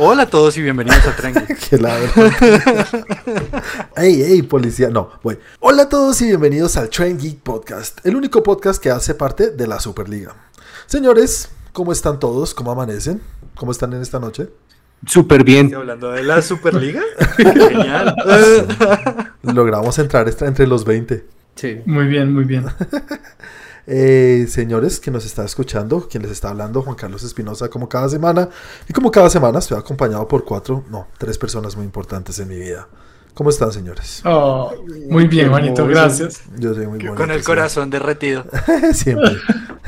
Hola a todos y bienvenidos a Tren Geek. Qué ladrón. ey, ey, policía. No, voy. Hola a todos y bienvenidos al Train Geek Podcast, el único podcast que hace parte de la Superliga. Señores, ¿cómo están todos? ¿Cómo amanecen? ¿Cómo están en esta noche? Súper bien. hablando de la Superliga? Genial. Logramos entrar entre los 20. Sí. Muy bien, muy bien. Eh, señores, que nos está escuchando, quien les está hablando, Juan Carlos Espinosa, como cada semana. Y como cada semana estoy acompañado por cuatro, no, tres personas muy importantes en mi vida. ¿Cómo están, señores? Oh, muy bien, Juanito, gracias. Yo soy muy Con bonito, el sí. corazón derretido. Siempre.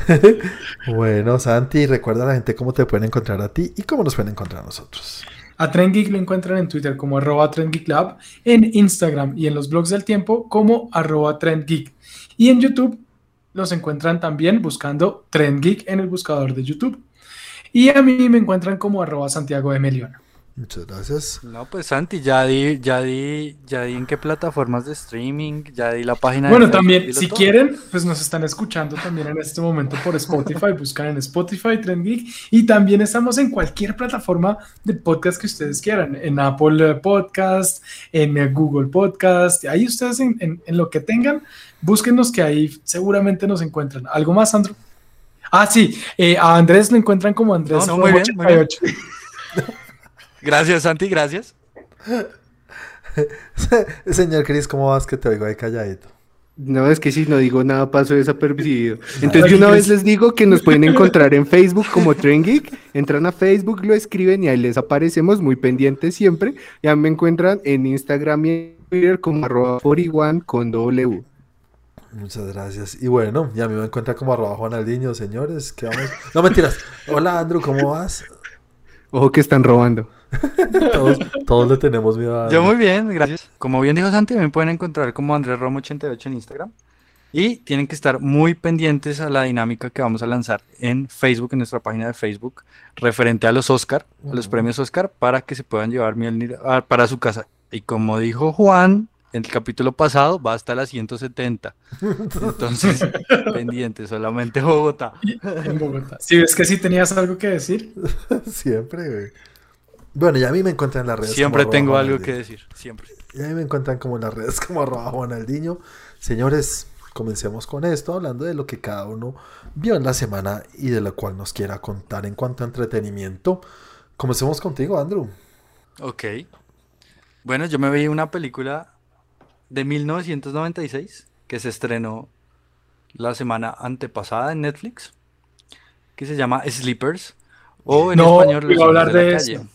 bueno, Santi, recuerda a la gente cómo te pueden encontrar a ti y cómo nos pueden encontrar a nosotros. A Trend Geek lo encuentran en Twitter como arroba Lab, en Instagram y en los blogs del tiempo como arroba Trend Geek. Y en YouTube los encuentran también buscando Trend Geek en el buscador de YouTube. Y a mí me encuentran como arroba Santiago de Melión. Muchas gracias. No, pues Santi, ya di, ya di, ya di en qué plataformas de streaming, ya di la página de Bueno, también, si todo. quieren, pues nos están escuchando también en este momento por Spotify, buscan en Spotify Trend Geek y también estamos en cualquier plataforma de podcast que ustedes quieran, en Apple Podcast, en Google Podcast, ahí ustedes en, en- en lo que tengan, búsquenos que ahí seguramente nos encuentran. ¿Algo más, Sandro? Ah, sí, eh, a Andrés lo encuentran como Andrés No, no, muy bien, muy bien. 88. Gracias, Santi, gracias. Señor Cris, ¿cómo vas? Que te oigo ahí calladito. No, es que si no digo nada paso desapercibido. Entonces Aquí una vez les digo que nos pueden encontrar en Facebook como Tren Geek. Entran a Facebook, lo escriben y ahí les aparecemos muy pendientes siempre. Ya me encuentran en Instagram y en Twitter como arroba 41 con W. Muchas gracias. Y bueno, ya me encuentra como arroba Juan Aldiño, señores. Que vamos... No mentiras. Hola, Andrew, ¿cómo vas? Ojo que están robando. Todos, todos le tenemos miedo a Yo muy bien, gracias. Como bien dijo Santi, me pueden encontrar como Andrés Romo 88 en Instagram. Y tienen que estar muy pendientes a la dinámica que vamos a lanzar en Facebook, en nuestra página de Facebook, referente a los Oscar, a los premios Oscar, para que se puedan llevar Mjolnir a- para su casa. Y como dijo Juan en el capítulo pasado, va hasta las 170. Entonces, pendientes, solamente Bogotá. en Bogotá. Si ves que sí tenías algo que decir, Siempre, güey. Bueno, y a mí me encuentran en las redes. Siempre como tengo algo que decir, siempre. Y a mí me encuentran como en las redes como arroba Juanaldiño. Señores, comencemos con esto, hablando de lo que cada uno vio en la semana y de lo cual nos quiera contar en cuanto a entretenimiento. Comencemos contigo, Andrew. Ok. Bueno, yo me vi una película de 1996 que se estrenó la semana antepasada en Netflix, que se llama Sleepers, o en No, español Los iba a hablar de la eso. Calle.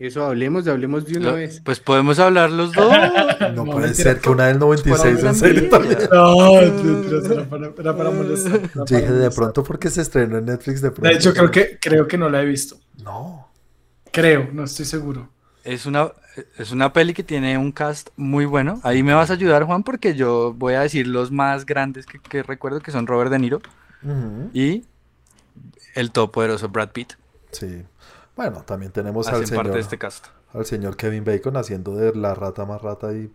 Eso hablemos, hablemos de una Lo- vez. Pues podemos hablar los dos. No, No, puede mentira. ser que una del 96 Pues, en serio también. no, era para, era para molestar. era Yo dije de pronto porque se estrenó en Netflix de pronto. De hecho, creo que, creo que no la he visto. No. Creo, no estoy seguro. Es una, es una peli que tiene un cast muy bueno. Ahí me vas a ayudar, Juan, porque yo voy a decir los más grandes que, que recuerdo, que son Robert De Niro y el todopoderoso Brad Pitt. Sí. Bueno, también tenemos al señor, parte de este cast. al señor Kevin Bacon haciendo de la rata más rata y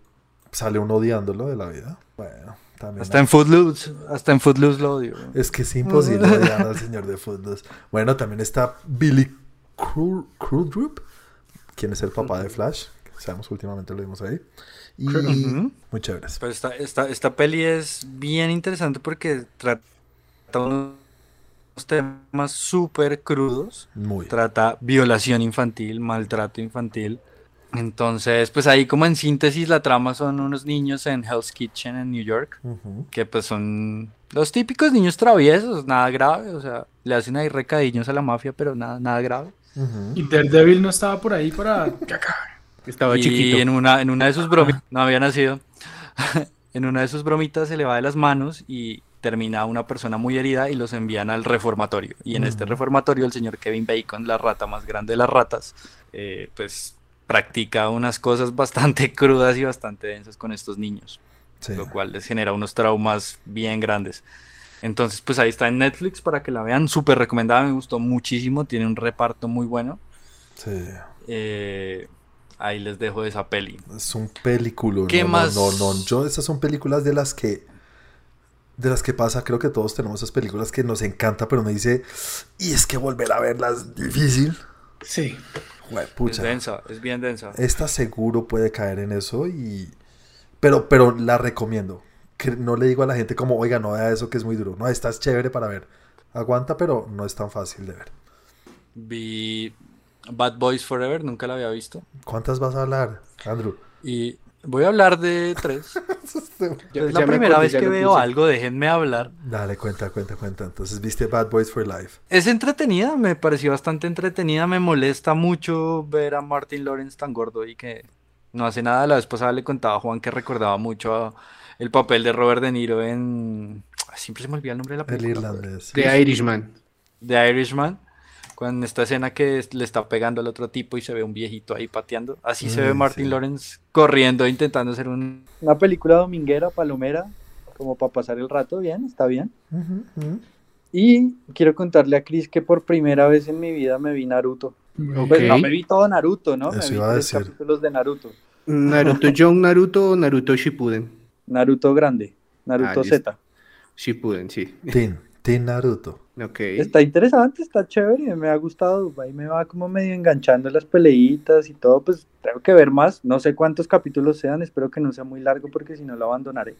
sale uno odiándolo de la vida. Bueno, también. Hasta en Footloose, hasta en Footloose lo odio. Es que es imposible odiar al señor de Footloose. Bueno, también está Billy Cru- Crudup, quien es el papá de Flash. que Sabemos, últimamente lo vimos ahí. Y Ujú. muy chéveres. Pero esta, esta, esta peli es bien interesante porque trata unos temas súper crudos. Muy. Trata violación infantil, maltrato infantil. Entonces, pues ahí como en síntesis la trama son unos niños en Hell's Kitchen en New York, Ujú. que pues son los típicos niños traviesos, nada grave, o sea, le hacen ahí recadillos a la mafia, pero nada, nada grave. Ujú. Y Daredevil no estaba por ahí para. Estaba y chiquito. en una, en una de sus bromitas, no había nacido, en una de sus bromitas se le va de las manos y termina una persona muy herida y los envían al reformatorio. Y en este Ujú. reformatorio el señor Kevin Bacon, la rata más grande de las ratas, eh, pues practica unas cosas bastante crudas y bastante densas con estos niños, Sí. lo cual les genera unos traumas bien grandes. Entonces, pues ahí está en Netflix para que la vean, súper recomendada, me gustó muchísimo, tiene un reparto muy bueno. Sí. Eh, ahí les dejo esa peli. Es un película. ¿Qué no, no, más? No, no, Yo, esas son películas de las que. De las que pasa, creo que todos tenemos esas películas que nos encanta, pero me dice. Y es que volver a verlas es difícil. Sí. Es Huepucha. densa, es bien densa. Esta seguro puede caer en eso y... Pero, pero la recomiendo. Que no le digo a la gente como, oiga, no vea eso que es muy duro. No, esta es chévere para ver. Aguanta, pero no es tan fácil de ver. Vi Bad Boys Forever, nunca la había visto. ¿Cuántas vas a hablar, Andrew? Y voy a hablar de tres. Ya- es la primera acordé, vez que veo puse. algo, déjenme hablar. Dale, cuenta, cuenta, cuenta. Entonces, ¿viste Bad Boys for Life? Es entretenida, me pareció bastante entretenida. Me molesta mucho ver a Martin Lawrence tan gordo y que no hace nada. La vez pasada le contaba a Juan que recordaba mucho a- el papel de Robert De Niro en. Siempre se me olvida el nombre de la El película. irlandés. The Irishman. de Irishman, cuando esta escena que le está pegando al otro tipo y se ve un viejito ahí pateando. Así se ve Mm, Martin sí. Lawrence corriendo, intentando hacer un... Una película dominguera, palomera, como para pasar el rato, bien, está bien. Y quiero contarle a Chris que por primera vez en mi vida me vi Naruto. Pues no me vi todo Naruto, ¿no? Eso me vi iba a tres decir. capítulos de Naruto. Naruto Young Naruto o Naruto Shippuden. Naruto grande, Naruto Ah. Z. Shippuden, sí. Teen, Teen Naruto. Ok. Está interesante, está chévere, me ha gustado. Ahí me va como medio enganchando las peleitas y todo. Pues tengo que ver más. No sé cuántos capítulos sean, espero que no sea muy largo porque si no lo abandonaré.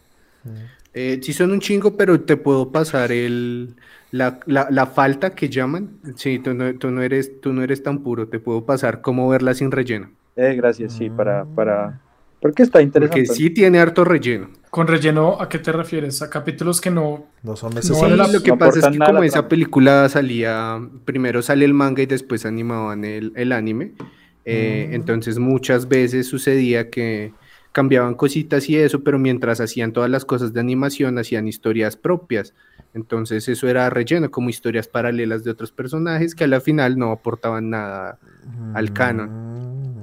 Eh, sí son un chingo, pero te puedo pasar el la, la, la falta que llaman. Sí, tú no, tú no eres, tú no eres tan puro. Te puedo pasar cómo verla sin relleno. Eh, gracias, sí, para, para, porque está interesante. Porque sí tiene harto relleno. Con relleno, ¿a qué te refieres? ¿A capítulos que no? No son necesarios. Sí, lo que no pasa es que como esa película salía, primero sale el manga y después animaban el, el anime, eh, Mm. entonces muchas veces sucedía que cambiaban cositas y eso, pero mientras hacían todas las cosas de animación, hacían historias propias. Entonces eso era relleno, como historias paralelas de otros personajes que a la final no aportaban nada. al canon.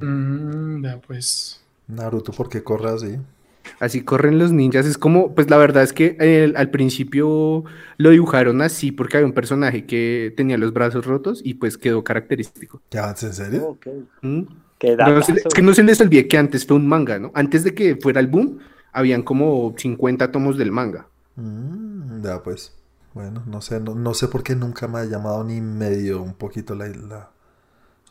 Mm, ya, pues. Naruto, ¿por qué corre así? Así corren los ninjas. Es como, pues la verdad es que eh, al principio lo dibujaron así porque había un personaje que tenía los brazos rotos y pues quedó característico. ¿Ya en serio? Ok. ¿Mm? No es que no se les olvide que antes fue un manga, ¿no? Antes de que fuera el boom, habían como 50 tomos del manga. Mm, ya pues. Bueno, no sé, no, no sé por qué nunca me ha llamado ni medio un poquito la, la,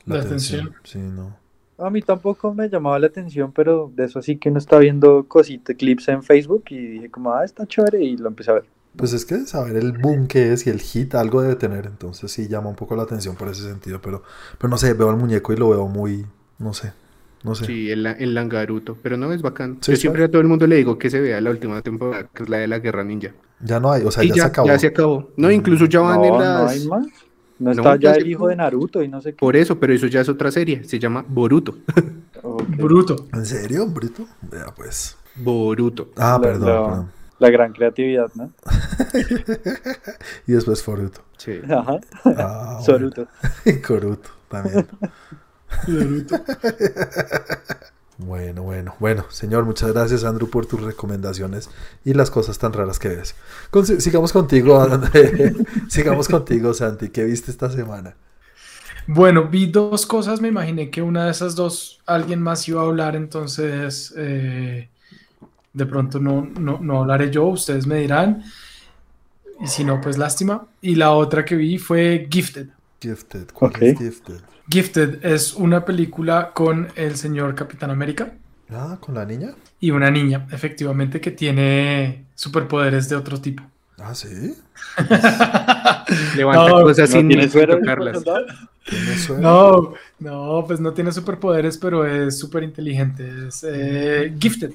La atención. Sí, no. A mí tampoco me llamaba la atención, pero de eso sí que uno está viendo cositas, clips en Facebook y dije como, ah, está chévere y lo empecé a ver. Pues es que saber el boom que es y el hit algo debe tener, entonces sí llama un poco la atención por ese sentido, pero, pero no sé, veo al muñeco y lo veo muy, no sé, no sé. Sí, el, el Langaruto. Pero no es bacán. Sí, Yo siempre a todo el mundo le digo que se vea la última temporada, que es la de la Guerra Ninja. Ya no hay, o sea, ya, ya, se acabó. ya se acabó. No, incluso ya van No, en no las... hay más. No No, está ya ya el hijo de Naruto y no sé qué. Por eso, pero eso ya es otra serie. Se llama Boruto. Ok. Bruto. ¿En serio, Brito? Vea pues. Boruto. Ah, La- perdón, la- perdón. La gran creatividad, ¿no? Y después Foruto. Sí. Ajá. Ah, Soruto. bueno. Coruto también. Bruto. Bueno, bueno, bueno, señor, muchas gracias Andrew por tus recomendaciones y las cosas tan raras que ves. Sigamos contigo, sigamos contigo, Santi. ¿Qué viste esta semana? Bueno, vi dos cosas, me imaginé que una de esas dos alguien más iba a hablar, entonces eh, de pronto no, no, no hablaré yo, ustedes me dirán, y si no, pues lástima. Y la otra que vi fue Gifted. Gifted. ¿Cuál Ok. es Gifted? Gifted es una película con el señor Capitán América Ah, con la niña. y una niña, efectivamente, que tiene superpoderes de otro tipo. Ah, sí. Levanta No, cosas ¿No sin, tiene suero. No, no, pues no tiene superpoderes, pero es súper inteligente. Es eh, gifted.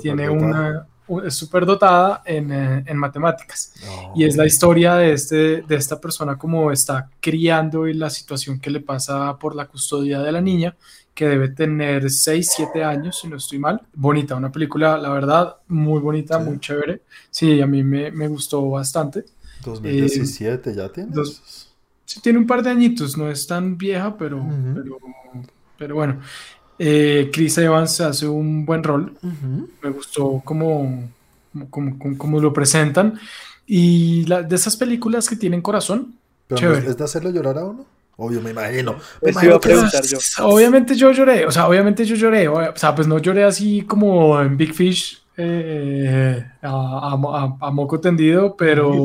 Tiene una, es súper dotada en, eh, en matemáticas. No. Y es la historia de, este, de esta persona como está criando y la situación que le pasa por la custodia de la niña, que debe tener 6, 7 años, si no estoy mal. Bonita, una película, la verdad, muy bonita, Sí. muy chévere. Sí, a mí me, me gustó bastante. 2017 ya tienes. dos- Sí, tiene un par de añitos, no es tan vieja, pero, pero bueno. Eh, Chris Evans hace un buen rol. Ujú. Me gustó cómo, cómo, cómo- cómo lo presentan. Y la- de esas películas que tienen corazón, Pero Chévere. ¿no ¿Es de hacerlo llorar a uno? Obvio, me imagino. Me Eso iba imagino que yo. Obviamente yo lloré, o sea, obviamente yo lloré, o sea, pues no lloré así como en Big Fish, eh, a, a- a- a moco tendido, pero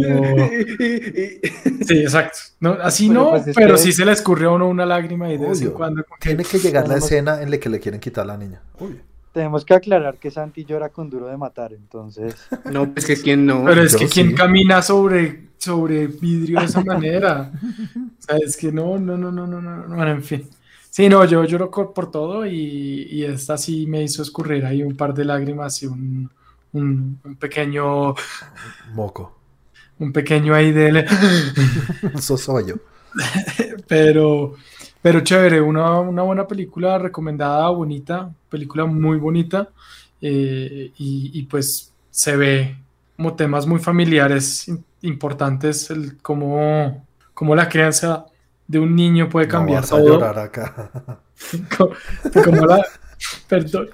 sí, exacto. No, así Pero no, pues es pero que- sí se le escurrió a uno una lágrima y de vez en cuando. Tiene que llegar la escena en la que le quieren quitar a la niña. Obvio. Tenemos que aclarar que Santi llora con duro de matar, entonces. No, pues que quién no. Pero es yo que quien sí. camina sobre, sobre vidrio de esa manera. O sea, es que no, no, no, no, no, no, no, bueno, en fin. Sí, no, yo lloro por todo y, y esta sí me hizo escurrir ahí un par de lágrimas y un, un, un pequeño, Moco. un pequeño ahí de... Eso soy yo. Pero, pero chévere, una, una buena película recomendada, bonita, película muy bonita eh, y, y pues se ve como temas muy familiares im- importantes, el, cómo, cómo la crianza de un niño puede No cambiar vas a todo, llorar acá. co- como la, perdón,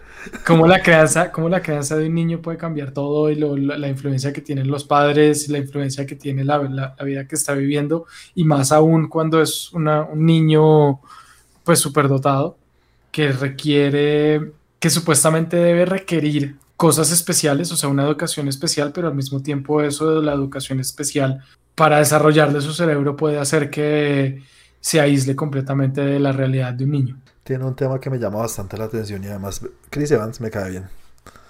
cómo la crianza, cómo la crianza de un niño puede cambiar todo y lo- la, la influencia que tienen los padres, la influencia que tiene la, la- vida que está viviendo y más aún cuando es una- un niño pues superdotado que requiere, que supuestamente debe requerir cosas especiales, o sea, una educación especial, pero al mismo tiempo eso de la educación especial para desarrollarle su cerebro puede hacer que se aísle completamente de la realidad de un niño. Tiene un tema que me llama bastante la atención y además Chris Evans me cae bien.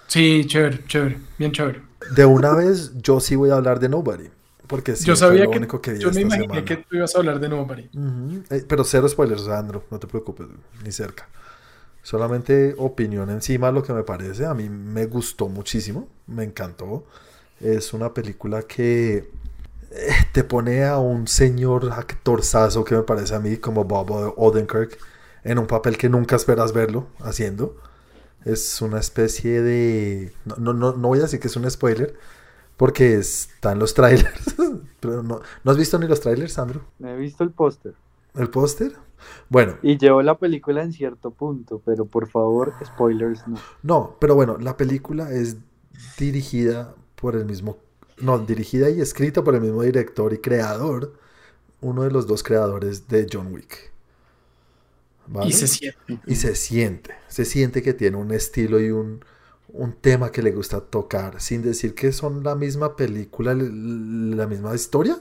Sí, chévere, chévere, bien chévere. De una vez, yo sí voy a hablar de Nobody. Porque sí, yo sabía lo que, único que vi yo me imaginé semana. que tú ibas a hablar de Nobody. Ujú. Eh, pero cero spoilers, Sandro, no te preocupes, ni cerca. Solamente opinión encima lo que me parece. A mí me gustó muchísimo, me encantó. Es una película que te pone a un señor actorzazo que me parece a mí, como Bob Odenkirk, en un papel que nunca esperas verlo haciendo. Es una especie de... No, no, no, no voy a decir que es un spoiler, porque está en los trailers. Pero no, ¿no has visto ni los trailers, Sandro? Me he visto el póster ¿El póster? Bueno, y llevo la película en cierto punto, pero por favor, spoilers no. no, pero bueno, la película es dirigida por el mismo, no, dirigida y escrita por el mismo director y creador, uno de los dos creadores de John Wick. ¿Vale? Y se siente. Y se siente, se siente que tiene un estilo y un, un tema que le gusta tocar, sin decir que son la misma película, la misma historia,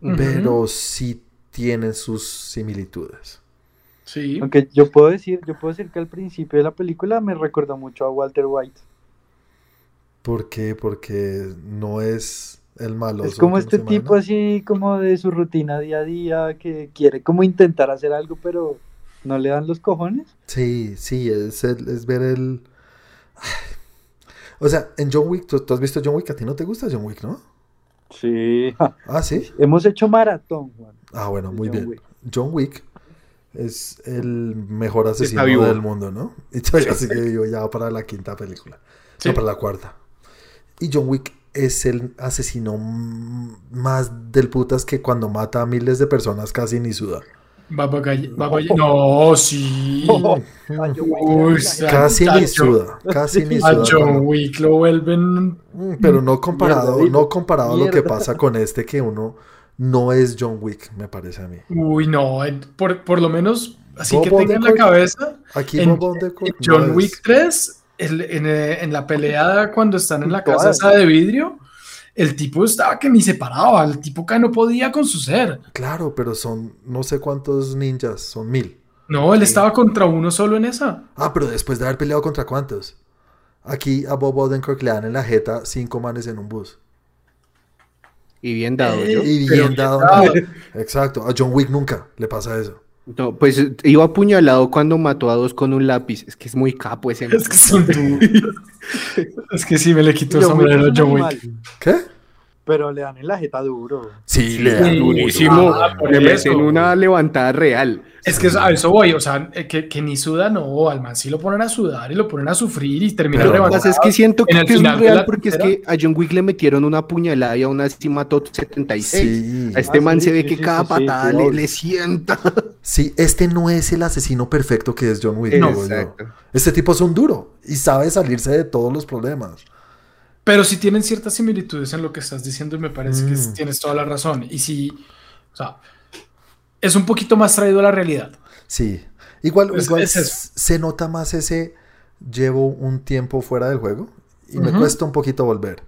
pero sí tienen sus similitudes. Sí. Aunque yo puedo decir, yo puedo decir que al principio de la película me recordó mucho a Walter White. ¿Por qué? Porque no es el malo. es como este tipo así como de su rutina día a día que quiere como intentar hacer algo pero no le dan los cojones. Sí, sí, es, el- es ver el... O sea, en John Wick, ¿tú, tú has visto John Wick? A ti no te gusta John Wick, ¿no? Sí. Ah, sí. Hemos hecho maratón, Juan. Ah, bueno, muy John bien. Wick. John Wick es el mejor asesino del mundo, ¿no? Y todavía sigue vivo ya para la quinta película. Sí. No, para la cuarta. Y John Wick es el asesino más del putas que cuando mata a miles de personas casi ni suda. Baba Galle- Baba Galle- No, sí. Uy, Casi ni suda, casi ni A. John Wick lo vuelven. Mm, Pero no comparado, Mierda, no comparado a lo que pasa con este que uno no es John Wick, me parece a mí. Uy, no. Por, por lo menos, así Bob que tenga en la cabeza. Aquí En, Bob en no John es- Wick 3, el- en, eh, en la pelea cuando están en la casa esa de vidrio, el tipo estaba que ni se paraba. El tipo que no podía con su ser. Claro, pero son no sé cuántos ninjas, son mil. No, él estaba contra uno solo en esa. Ah, pero después de haber peleado contra cuántos. Aquí a Bob Odenkirk le dan en la jeta cinco manes en un bus. Y bien dado, Eh, ¿yo? Y Pero bien dado. Exacto. A John Wick nunca le pasa eso. No, pues iba apuñalado cuando mató a dos con un lápiz. Es que es muy capo ese. Es que son. Es que sí, me le quitó el sombrero a John Wick. ¿Qué? Pero le dan en la jeta duro. Sí, le dan Durísimo. Ah, le meten una levantada real. Es que a eso voy, o sea, eh, que, que ni suda, no, al man sí lo ponen a sudar y lo ponen a sufrir y termina Pero Lo que no. pasa es que siento en que, es real la porque es que a John Wick le metieron una puñalada y aún así mató 76. Sí. A este Ah, man sí, se ve sí, que sí, cada patada sí, le, le sienta. Sí, este no es el asesino perfecto que es John Wick. No, yo. exacto. Este tipo es un duro y sabe salirse de todos los problemas. Pero sí tienen ciertas similitudes en lo que estás diciendo y me parece que Mm. tienes toda la razón. Y sí, o sea, es un poquito más traído a la realidad. Sí. Igual, Es- igual es se nota más ese llevo un tiempo fuera del juego y me cuesta un poquito volver.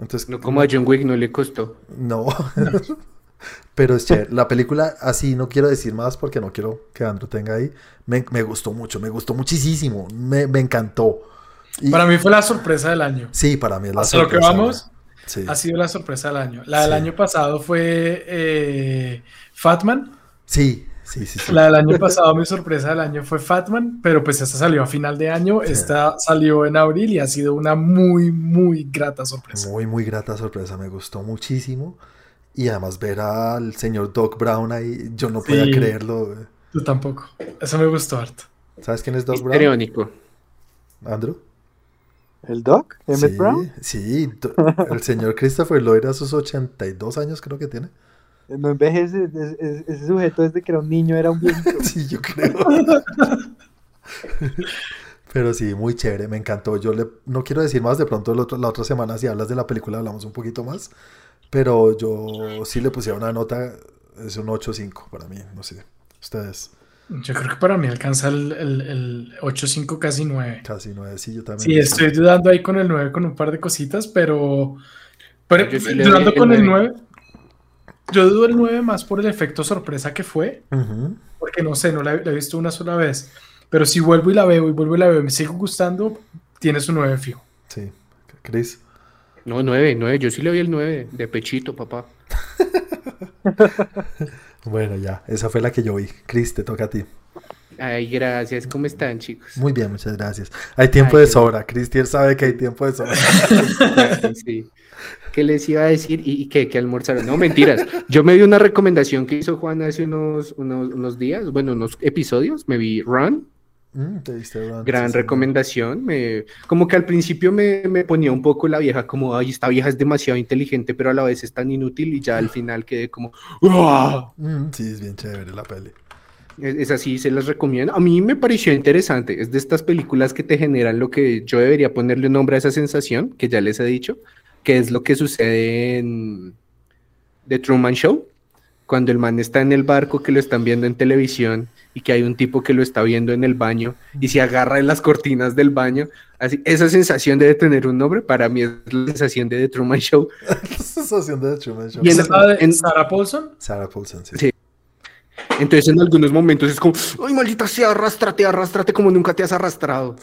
Entonces, No como a John Wick no le costó. no. Pero es chévere. La película, así no quiero decir más porque no quiero que Andrew tenga ahí. Me, me gustó mucho, me gustó muchísimo. Me, me encantó. Y- Para mí fue la sorpresa del año. sí, para mí es la Hasta lo que vamos. Sí, ha sido la sorpresa del año. La del Sí. año pasado fue eh, Fatman. sí, sí, sí. sí. La del año pasado, mi sorpresa del año fue Fatman, pero pues esta salió a final de año, Sí. esta salió en abril y ha sido una muy, muy grata sorpresa. Muy, muy grata sorpresa, me gustó muchísimo. Y además ver al señor Doc Brown ahí, yo no podía creerlo. Tú tampoco. Eso me gustó harto. ¿Sabes quién es Doc Brown? Andrew. ¿El Doc? ¿Emmett sí, Brown? Sí, el señor Christopher Lloyd a sus 82 años creo que tiene. No envejece, es- es- ese sujeto desde que era un niño era un viejito. Sí, yo creo. Pero sí, muy chévere, me encantó. Yo le, no quiero decir más, de pronto el otro- la otra semana si hablas de la película hablamos un poquito más. Pero yo sí le pusiera una nota, es un 8.5 para mí, no sé. Ustedes, Yo creo que para mí alcanza el, el, el 8.5, casi 9. casi 9, sí, yo también. Sí, estoy dudando ahí con el 9 con un par de cositas, pero, pero Yo sí dudando el con el 9. 9. Yo dudo el 9 más por el efecto sorpresa que fue, Ujú. porque no sé, no la, he- la he visto una sola vez. Pero si vuelvo y la veo y vuelvo y la veo y me sigo gustando, tiene su 9 fijo. Sí, Chris. No, nueve, nueve. Yo sí le doy el nueve. De pechito, papá. Bueno, ya, esa fue la que yo vi. Chris, te toca a ti. Ay, gracias. ¿Cómo están, chicos? Muy bien, muchas gracias. Hay tiempo Ay, de sobra. Cristian sabe que hay tiempo de sobra. Sí. ¿Qué les iba a decir? ¿Y, y qué? ¿Qué almorzaron? No, mentiras. Yo me vi una recomendación que hizo Juan hace unos, unos, unos días, bueno, unos episodios. Me vi Run, Mm, te diste, Ron. gran recomendación. Me, como que al principio me, me ponía un poco la vieja, como, ay, esta vieja es demasiado inteligente, pero a la vez es tan inútil. Y ya al final quedé como. Mm, sí, es bien chévere la peli. Es, es así, se las recomiendo. A mí me pareció interesante. Es de estas películas que te generan lo que yo debería ponerle un nombre a esa sensación, que ya les he dicho, que es lo que sucede en The Truman Show, cuando el man está en el barco que lo están viendo en televisión y que hay un tipo que lo está viendo en el baño y se agarra en las cortinas del baño. Así, esa sensación debe tener un nombre. Para mí es la sensación de The Truman Show. La sensación de The Truman Show. Y en- ¿Esa es la de en- Sarah Paulson? Sarah Paulson, sí. Sí. Entonces en algunos momentos es como, ay, maldita sea, arrástrate, arrástrate como nunca te has arrastrado.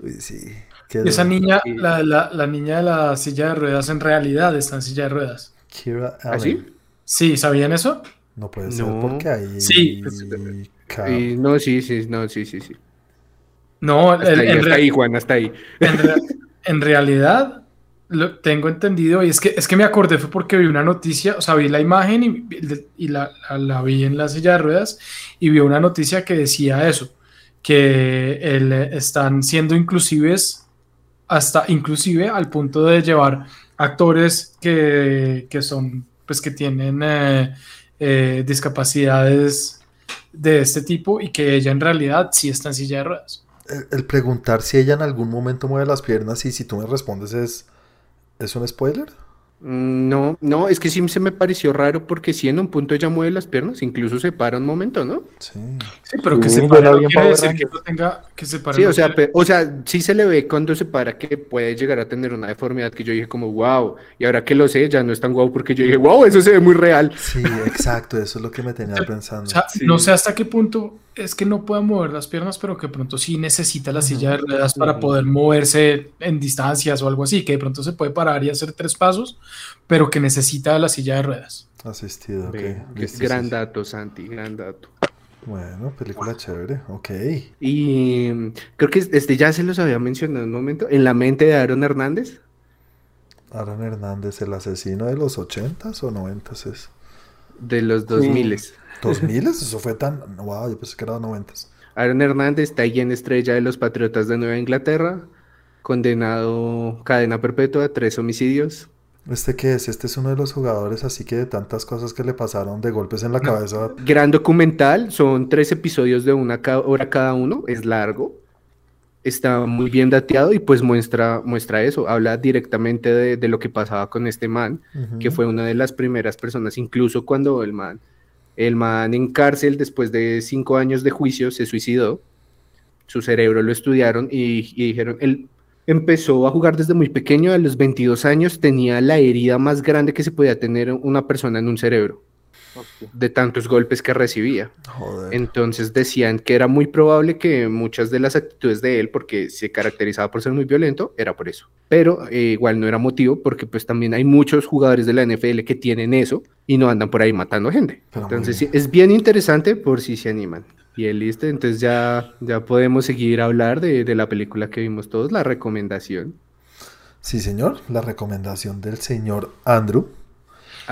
Uy, sí. Qué esa niña, la, la, la niña de la silla de ruedas, en realidad está en silla de ruedas. Kira Allen. ¿Así? Sí, ¿sabían eso? No puede ser No. porque ahí. Sí. Ca- Y no, sí, sí, no, sí, sí, sí. No, Hasta en, ahí, en hasta re- ahí, Juan, hasta ahí. en re- en realidad lo tengo entendido y es que, es que me acordé fue porque vi una noticia, o sea, vi la imagen y, la, la- la vi en la silla de ruedas y vi una noticia que decía eso, que el, están siendo inclusives hasta inclusive al punto de llevar actores que, que son, pues que tienen eh, eh, discapacidades de este tipo y que ella en realidad sí está en silla de ruedas. El, el preguntar si ella en algún momento mueve las piernas y si tú me respondes es. ¿Es un spoiler? Mm, No, no, es que sí se me pareció raro porque sí en un punto ella mueve las piernas, incluso se para un momento, ¿no? Sí. Sí, pero que Sí, se la no quiere Power decir que no tenga que se pare Sí, no o sea, quiere- o sea, sí se le ve cuando se para que puede llegar a tener una deformidad que yo dije como, wow, y ahora que lo sé ya no es tan guau porque yo dije, wow, eso se ve muy real. Sí, exacto. Eso es lo que me tenía pensando. o sea, sí. no sé hasta qué punto es que no pueda mover las piernas, pero que pronto sí necesita la silla de ruedas para poder moverse en distancias o algo así, que de pronto se puede parar y hacer tres pasos, pero que necesita la silla de ruedas. Asistido, ok. Listo, sí, gran sí. dato, Santi, gran dato. Bueno, película chévere. Ok. Y mm, creo que este ya se los había mencionado en un momento, en la mente de Aaron Hernández. Aaron Hernández, el asesino de los 80s o 90s es. De los 2000 ¿2000? Eso fue tan. Wow, yo pensé que era 90s. Aaron Hernández está ahí en estrella de los Patriotas de Nueva Inglaterra, condenado cadena perpetua, tres homicidios. ¿Este qué es? Este es uno de los jugadores, así que de tantas cosas que le pasaron de golpes en la cabeza. Gran documental, son tres episodios de una ca- hora cada uno, es largo, está muy bien dateado y pues muestra, muestra eso, habla directamente de, de lo que pasaba con este man, que fue una de las primeras personas, incluso cuando el man, el man en cárcel después de cinco años de juicio se suicidó, su cerebro lo estudiaron y, dijeron, él empezó a jugar desde muy pequeño, a los 22 años tenía la herida más grande que se podía tener una persona en un cerebro, Hostia. de tantos golpes que recibía. Joder. Entonces decían que era muy probable que muchas de las actitudes de él, porque se caracterizaba por ser muy violento, era por eso. Pero eh, igual no era motivo, porque pues también hay muchos jugadores de la NFL que tienen eso y no andan por ahí matando gente. Pero Entonces sí, es bien interesante por si se animan. Y el listo, entonces ya, ya podemos seguir a hablar de, de la película que vimos todos, la recomendación. Sí, señor. La recomendación del señor Andrew.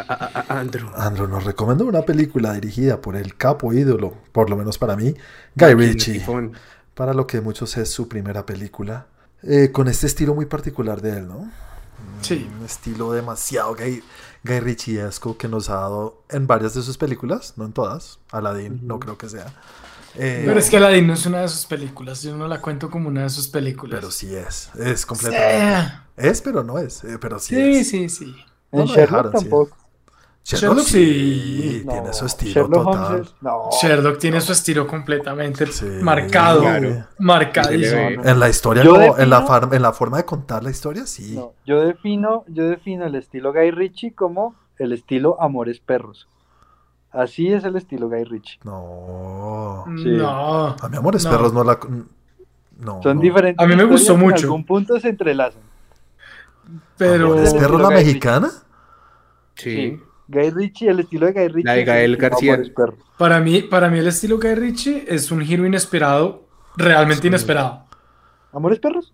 A- Andrew. Andrew nos recomendó una película dirigida por el capo ídolo, por lo menos para mí, Guy Ritchie. Para lo que muchos es su primera película. eh, con este estilo muy particular de él, ¿no? Sí. Un estilo demasiado Guy, Guy Ritchiesco que nos ha dado en varias de sus películas, no en todas. Aladdin, no creo que sea. Eh, Pero es que Aladdin no es una de sus películas. Yo no la cuento como una de sus películas. pero sí es. Es completamente. Es, pero no es. eh, pero sí, Sí, es. sí, sí. No En lo Sherlock dejaron, sí. tampoco. Sherlock, Sherlock sí, sí. tiene su estilo Sherlock total. Holmes es- no. Sherlock tiene su estilo completamente Sí, marcado, claro. marcadísimo. En la historia, Yo en, la en forma de contar la historia, sí. No, yo defino, yo defino el estilo Guy Ritchie como el estilo Amores Perros. Así es el estilo Guy Ritchie. No. Sí. No. A mi amores No. perros no la. No. Son no. diferentes. A mí me gustó mucho. En algún punto se entrelazan. Pero. ¿Amores Pero- perros la Guy Ritchie. mexicana? Sí. Guy Ritchie, el estilo de Guy Ritchie. La de Gael García. Para mí, para mí el estilo Guy Ritchie es un giro inesperado, realmente Sí. inesperado. ¿Amores Perros?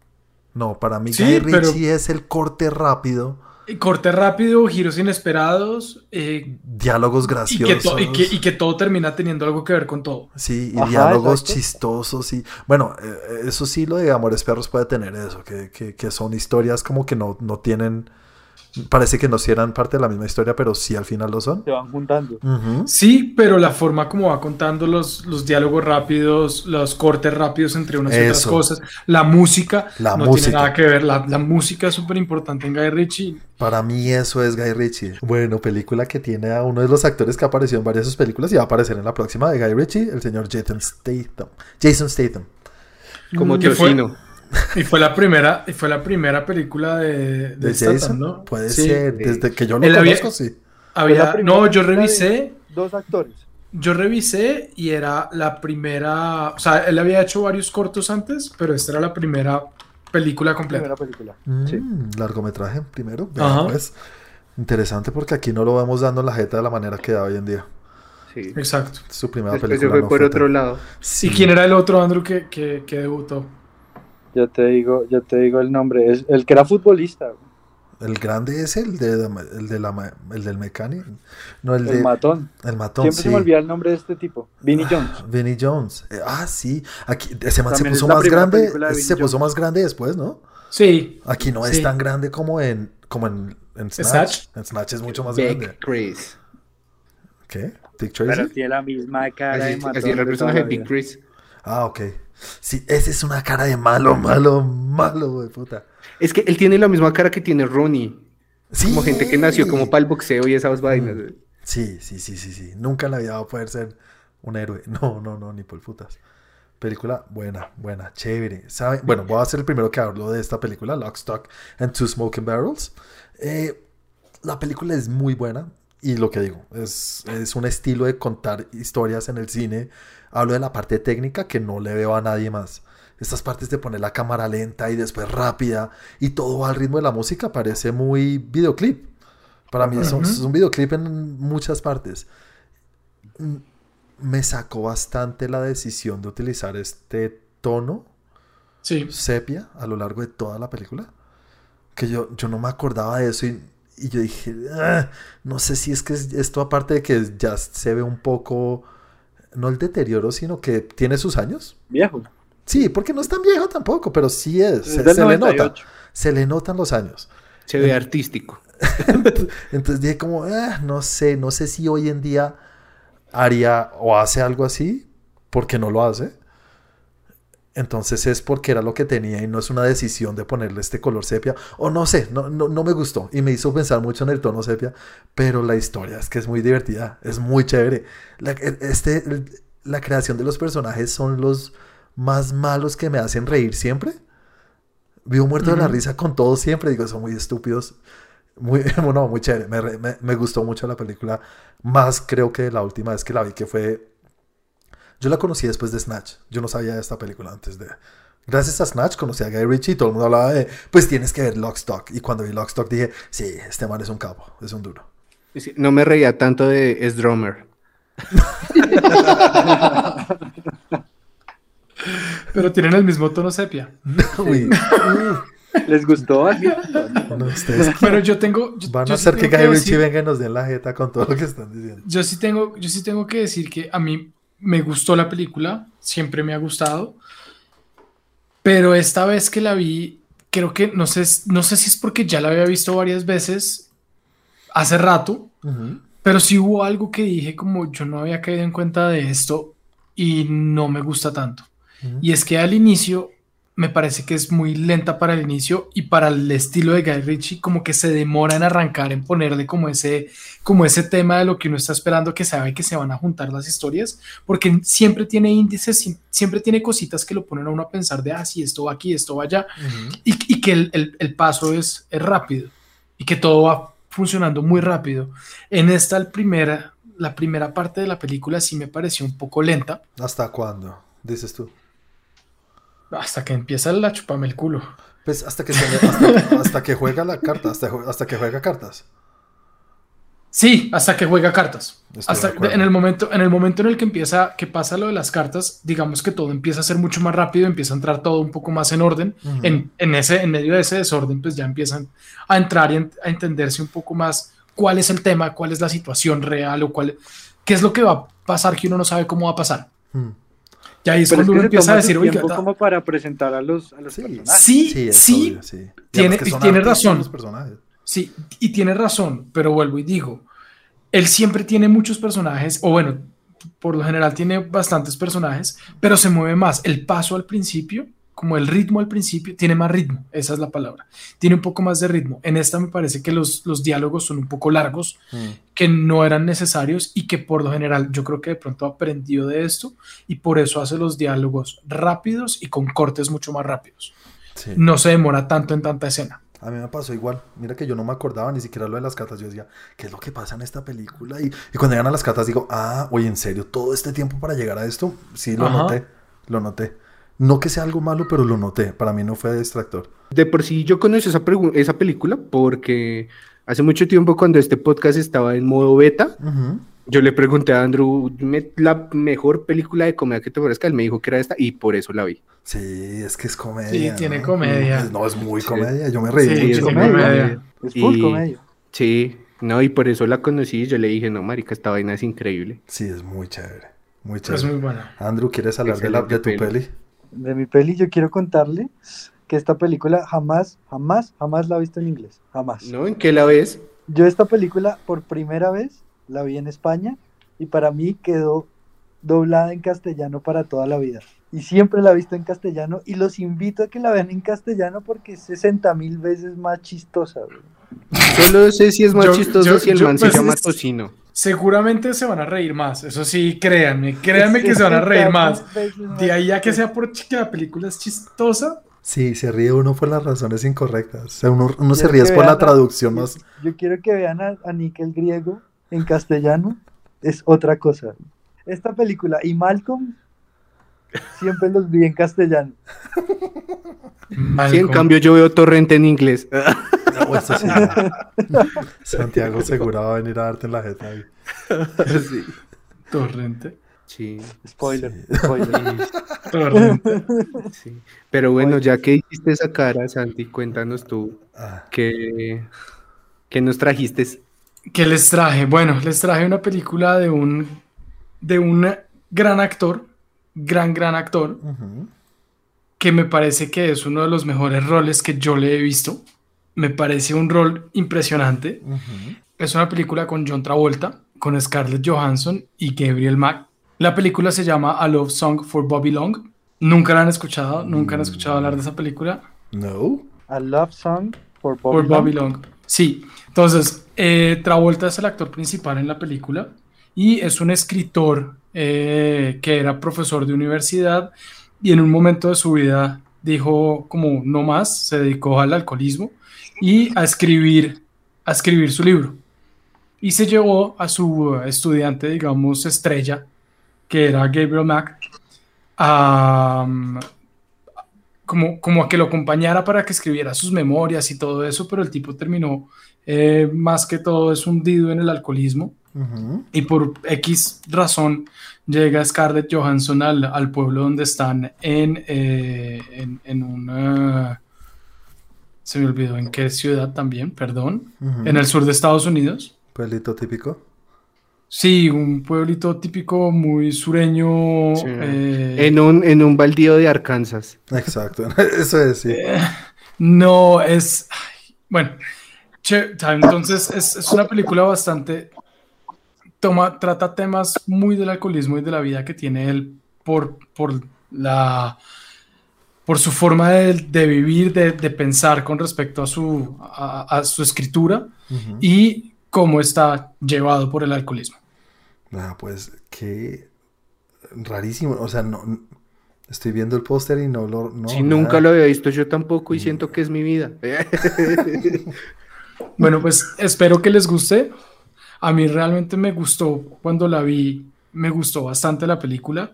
No, para mí Sí, Guy pero- Ritchie es el corte rápido, Y Corte rápido, giros inesperados, eh, diálogos y, que graciosos. to- y, que, y que todo termina teniendo algo que ver con todo. Sí, y Ajá, diálogos exacto. chistosos y bueno, eh, eso sí lo de Amores Perros puede tener eso, que, que- que son historias como que no, no tienen, parece que no si eran parte de la misma historia, pero sí al final lo son. Se van juntando. Sí, pero la forma como va contando los, los diálogos rápidos, los cortes rápidos entre unas y otras cosas, la música La no música. tiene nada que ver. La, la música es súper importante en Guy Ritchie. Para mí eso es Guy Ritchie. Bueno, película que tiene a uno de los actores que apareció en varias de sus películas y va a aparecer en la próxima de Guy Ritchie, el señor Jason Statham. Jason Statham. Como fue- Tocino. Y fue la primera, y fue la primera película de, de ¿De Statham, Jason? ¿no? Puede Sí. ser, desde que yo lo Él había- conozco, sí. Había- Fue no, yo revisé, Dos actores. yo revisé y era la primera, o sea, él había hecho varios cortos antes, pero esta era la primera película completa. Primera película. Mm, Sí. Largometraje primero. Pues. Interesante porque aquí no lo vamos dando en la jeta de la manera que da hoy en día. Sí. Exacto. Su primera Después se película. fue no por fue otro tan- lado. Sí. ¿Y quién era el otro Andrew que, que, que debutó? Ya te digo, ya te digo el nombre. Es el que era futbolista, El grande es el de, el de la ma- el del mecánico. No, el, el de matón. el matón. Siempre sí. se me olvida el nombre de este tipo. Vinnie Jones. Vinnie Jones. Eh, ah, sí. Aquí ese man se puso más grande. de se puso Jones. más grande después, ¿no? Sí, Aquí no Sí. es tan grande como en como en, en Snatch. Snatch. En Snatch es mucho más Big grande. Chris. ¿Qué? Dick Pero Tracy. tiene la misma cara de Así, matón. así era el de personaje de Big. Chris. Ah, ok. Sí, ese es una cara de malo, malo, malo, güey, puta. Es que él tiene la misma cara que tiene Ronnie. Sí. Como gente que nació como para el boxeo y esas vainas. güey. Sí, sí, sí, sí, sí. Nunca en la vida va a poder ser un héroe. No, no, no, ni por putas. Película buena, buena, chévere. ¿Sabe? Bueno, voy a ser el primero que hablo de esta película, Lock, Stock and Two Smoking Barrels. Eh, la película es muy buena y lo que digo, es, es un estilo de contar historias en el cine. Hablo de la parte técnica que no le veo a nadie más. Estas partes de poner la cámara lenta y después rápida y todo al ritmo de la música parece muy videoclip. Para mí es un, es un videoclip en muchas partes. Mm, Me sacó bastante la decisión de utilizar este tono sí. sepia a lo largo de toda la película. Que yo, yo no me acordaba de eso y, y yo dije, "Ah, no sé si es que es- esto aparte de que ya se ve un poco, no el deterioro, sino que tiene sus años. Viejo. Sí, porque no es tan viejo tampoco, pero sí es, se, le nota, 98. se le notan los años. Se ve artístico. Entonces dije como, "Ah, no sé, no sé si hoy en día haría o hace algo así, porque no lo hace. Entonces es porque era lo que tenía y no es una decisión de ponerle este color sepia. O no sé, no, no, no me gustó y me hizo pensar mucho en el tono sepia, pero la historia es que es muy divertida, es muy chévere. La, el- este, la creación de los personajes son los más malos que me hacen reír siempre. Vivo muerto de la risa con todos siempre. Digo, son muy estúpidos. Muy, no, muy chévere. Me, me- me gustó mucho la película. Más creo que la última vez que la vi, que fue. Yo la conocí después de Snatch. Yo no sabía de esta película antes de. Gracias a Snatch conocí a Guy Ritchie y todo el mundo hablaba de. Pues tienes que ver Lockstock. Y cuando vi Lockstock dije, sí, este man es un capo, es un duro. No me reía tanto de S. Drummer. Pero tienen el mismo tono sepia. Uy, ¿Les gustó? no, ustedes Pero yo tengo. yo- van yo a sí hacer que Guy Ritchie decir- venga y nos den la jeta con todo lo que están diciendo. Yo sí tengo, yo sí tengo que decir que a mí me gustó la película, siempre me ha gustado, pero esta vez que la vi, creo que no sé, no sé si es porque ya la había visto varias veces hace rato, pero sí hubo algo que dije como yo no había caído en cuenta de esto y no me gusta tanto. Y es que al inicio me parece que es muy lenta para el inicio y para el estilo de Guy Ritchie como que se demora en arrancar, en ponerle como ese, como ese tema de lo que uno está esperando que sabe que se van a juntar las historias, porque siempre tiene índices, sie- siempre tiene cositas que lo ponen a uno a pensar de, ah, sí, esto va aquí, esto va allá, y, y que el, el- el paso es, es rápido y que todo va funcionando muy rápido. En esta, el primera, la primera parte de la película sí me pareció un poco lenta, ¿Hasta cuándo? Dices tú. Hasta que empieza la chupame el culo. Pues hasta que, se hasta, hasta que juega la carta, hasta, hasta que juega cartas. Sí, hasta que juega cartas. Hasta en el momento, en el momento en el que empieza, que pasa lo de las cartas, digamos que todo empieza a ser mucho más rápido, empieza a entrar todo un poco más en orden. En, en ese, en medio de ese desorden, pues ya empiezan a entrar y a entenderse un poco más cuál es el tema, cuál es la situación real o cuál, qué es lo que va a pasar que uno no sabe cómo va a pasar. Y ahí es Pero es cuando que uno empieza a decir, oiga, como para presentar a los, a los Sí. personajes. sí, Sí, es sí, obvio, sí. Y tiene- son tiene razón. los personajes. Sí, y tiene razón, pero vuelvo y digo, él siempre tiene muchos personajes, o bueno, por lo general tiene bastantes personajes, pero se mueve más. El paso al principio, como el ritmo al principio, tiene más ritmo, esa es la palabra. Tiene un poco más de ritmo. En esta me parece que los, los diálogos son un poco largos, Mm. que no eran necesarios y que por lo general yo creo que de pronto aprendió de esto y por eso hace los diálogos rápidos y con cortes mucho más rápidos. Sí. No se demora tanto en tanta escena. A mí me pasó igual. Mira que yo no me acordaba ni siquiera lo de las cartas. Yo decía, ¿qué es lo que pasa en esta película? Y, y cuando llegan a las cartas digo, ah, oye, en serio, todo este tiempo para llegar a esto. Sí, lo Ajá. noté. Lo noté. No que sea algo malo, pero lo noté. Para mí no fue distractor. De por sí yo conocí esa, película porque hace mucho tiempo cuando este podcast estaba en modo beta, yo le pregunté a Andrew "Dime la mejor película de comedia que te parezca, él me dijo que era esta y por eso la vi. Sí, es que es comedia. Sí, tiene ¿no? comedia. Es- No, es muy comedia. Yo me reí Sí, mucho. es comedia. comedia. Es full Y- comedia. Sí, no, y por eso la conocí y yo le dije, no, marica, esta vaina es increíble. Sí, es muy chévere. Muy Es chévere. muy buena. Andrew, ¿quieres hablar de, la, de tu Excelente peli? De mi peli, yo quiero contarle que esta película jamás, jamás, jamás la he visto en inglés. Jamás. ¿No? ¿En qué la ves? Yo esta película por primera vez la vi en España y para mí quedó doblada en castellano para toda la vida. Y siempre la he visto en castellano y los invito a que la vean en castellano porque es 60 mil veces más chistosa. Solo sé si es más Yo- chistoso yo- si el man pues, se llama es- Tocino. Seguramente se van a reír más. Eso sí, créanme, créanme que se van a 60 reír más. De ahí a que sea por que la película es chistosa. Sí, se ríe uno por las razones incorrectas. O sea, uno, uno se ríe por la a- traducción más. Yo quiero que vean a, a Nick el griego en castellano. Es otra cosa. Esta película y Malcolm siempre los vi en castellano. Sí, en cambio yo veo Torrente en inglés. No, esto sí, no. Santiago Segura va a venir a darte en la jeta. ahí. sí. Torrente. Sí, Spoiler, Sí. spoiler. Torrente. sí. Pero bueno, ya que hiciste esa cara, Santi, cuéntanos tú Ah, qué, qué nos trajiste. ¿Qué les traje? Bueno, les traje una película de un, de un gran actor, gran, gran actor, que me parece que es uno de los mejores roles que yo le he visto. Me parece un rol impresionante. Es una película con John Travolta, con Scarlett Johansson y Gabriel Mack. La película se llama A Love Song for Bobby Long. Nunca la han escuchado, nunca han escuchado hablar de esa película. No. A Love Song for Bobby, Bobby Long. Long. Sí, entonces eh, Travolta es el actor principal en la película y es un escritor eh, que era profesor de universidad y en un momento de su vida dijo como no más, se dedicó al alcoholismo y a escribir, a escribir su libro. Y se llevó a su estudiante, digamos, estrella, que era Gabriel Mack, a, como, como a que lo acompañara para que escribiera sus memorias y todo eso, pero el tipo terminó eh, más que todo es hundido en el alcoholismo Y por X razón llega Scarlett Johansson al, al pueblo donde están en, eh, en, en una... Se me olvidó en qué ciudad también, perdón. En el sur de Estados Unidos. Pueblito típico. Sí, un pueblito típico muy sureño. Sí. eh, En un, en un baldío de Arkansas. Exacto. Eso es, sí. Eh, no, es. ay, bueno, entonces es, es una película bastante. Toma, trata temas muy del alcoholismo y de la vida que tiene él por, por la. Por su forma de, de vivir, de, de pensar con respecto a su, a, a su escritura y cómo está llevado por el alcoholismo. Ah, pues qué rarísimo. O sea, no. Estoy viendo el póster y no lo. No, si nunca lo había visto yo tampoco y siento que es mi vida. Bueno, pues espero que les guste. A mí realmente me gustó cuando la vi, me gustó bastante la película.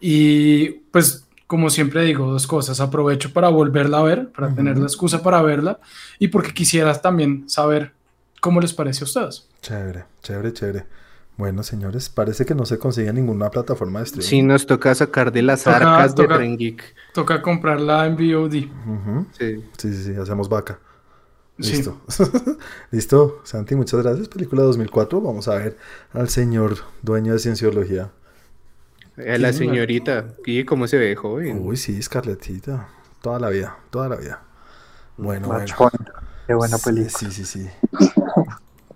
Y pues, como siempre digo, dos cosas. Aprovecho para volverla a ver, para tener la excusa para verla y porque quisiera también saber cómo les parece a ustedes. Chévere, chévere, chévere. Bueno, señores, parece que no se consigue ninguna plataforma de streaming. Sí, nos toca sacar de las Toca- arcas de toca- Tren Geek. Toca comprarla en VOD. Ujú. Sí. Sí, sí, sí, hacemos vaca. Sí. Listo. Listo, Santi, muchas gracias. Película 2004. Vamos a ver al señor dueño de cienciología. A la señorita. Y cómo se ve joven. Uy, sí, Scarlettita. Toda la vida, toda la vida. Bueno, Match bueno. Point. Qué buena Sí, película. Sí, sí, sí.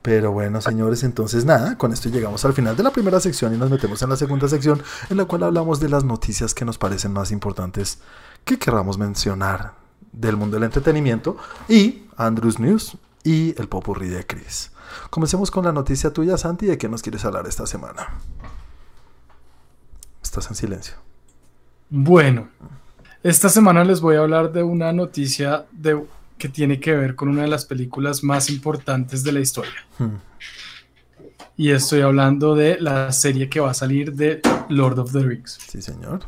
Pero bueno, señores, entonces nada, con esto llegamos al final de la primera sección y nos metemos en la segunda sección, en la cual hablamos de las noticias que nos parecen más importantes que querramos mencionar del mundo del entretenimiento y Andrews News y el popurrí de Chris. Comencemos con la noticia tuya, Santi, de qué nos quieres hablar esta semana. Estás en silencio. Bueno, esta semana les voy a hablar de una noticia de, que tiene que ver con una de las películas más importantes de la historia. Hmm. Y estoy hablando de la serie que va a salir de Lord of the Rings. Sí, señor.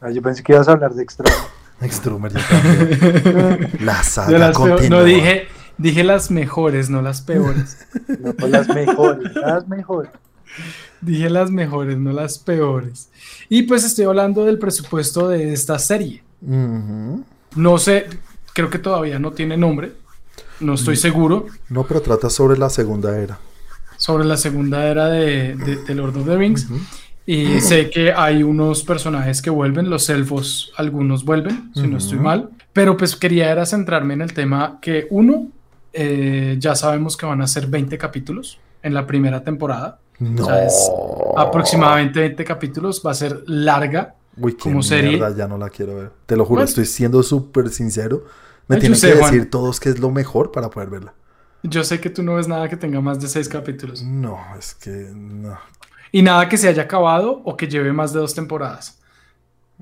Ah, yo pensé que ibas a hablar de extra. Extrumer, yo también. La saga las continúa. no dije, dije las mejores, no las peores. No, pues las mejores, las mejores. dije las mejores, no las peores. Y pues estoy hablando del presupuesto de esta serie. No sé, creo que todavía no tiene nombre. No estoy seguro No, pero trata sobre la segunda era. sobre la segunda era de, de- de Lord of the Rings. Y sé que hay unos personajes que vuelven, los elfos, algunos vuelven, si no estoy mal. Pero pues quería era centrarme en el tema que uno, eh, ya sabemos que van a ser 20 capítulos en la primera temporada. No. O sea, es aproximadamente 20 capítulos, va a ser larga. Uy, como serie. ya no la quiero ver. Te lo juro, Bueno. estoy siendo súper sincero. Me tienen sé, que Juan. decir todos que es lo mejor para poder verla. Yo sé que tú no ves nada que tenga más de 6 capítulos. No, es que no. Y nada que se haya acabado o que lleve más de dos temporadas.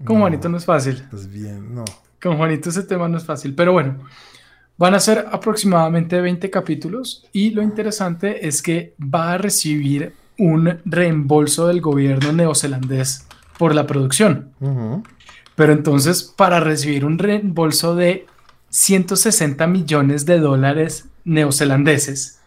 Con No. Juanito no es fácil. Es bien, no. Con Juanito ese tema no es fácil, pero bueno, van a ser aproximadamente 20 capítulos y lo interesante es que va a recibir un reembolso del gobierno neozelandés por la producción. Pero entonces, para recibir un reembolso de 160 millones de dólares neozelandeses,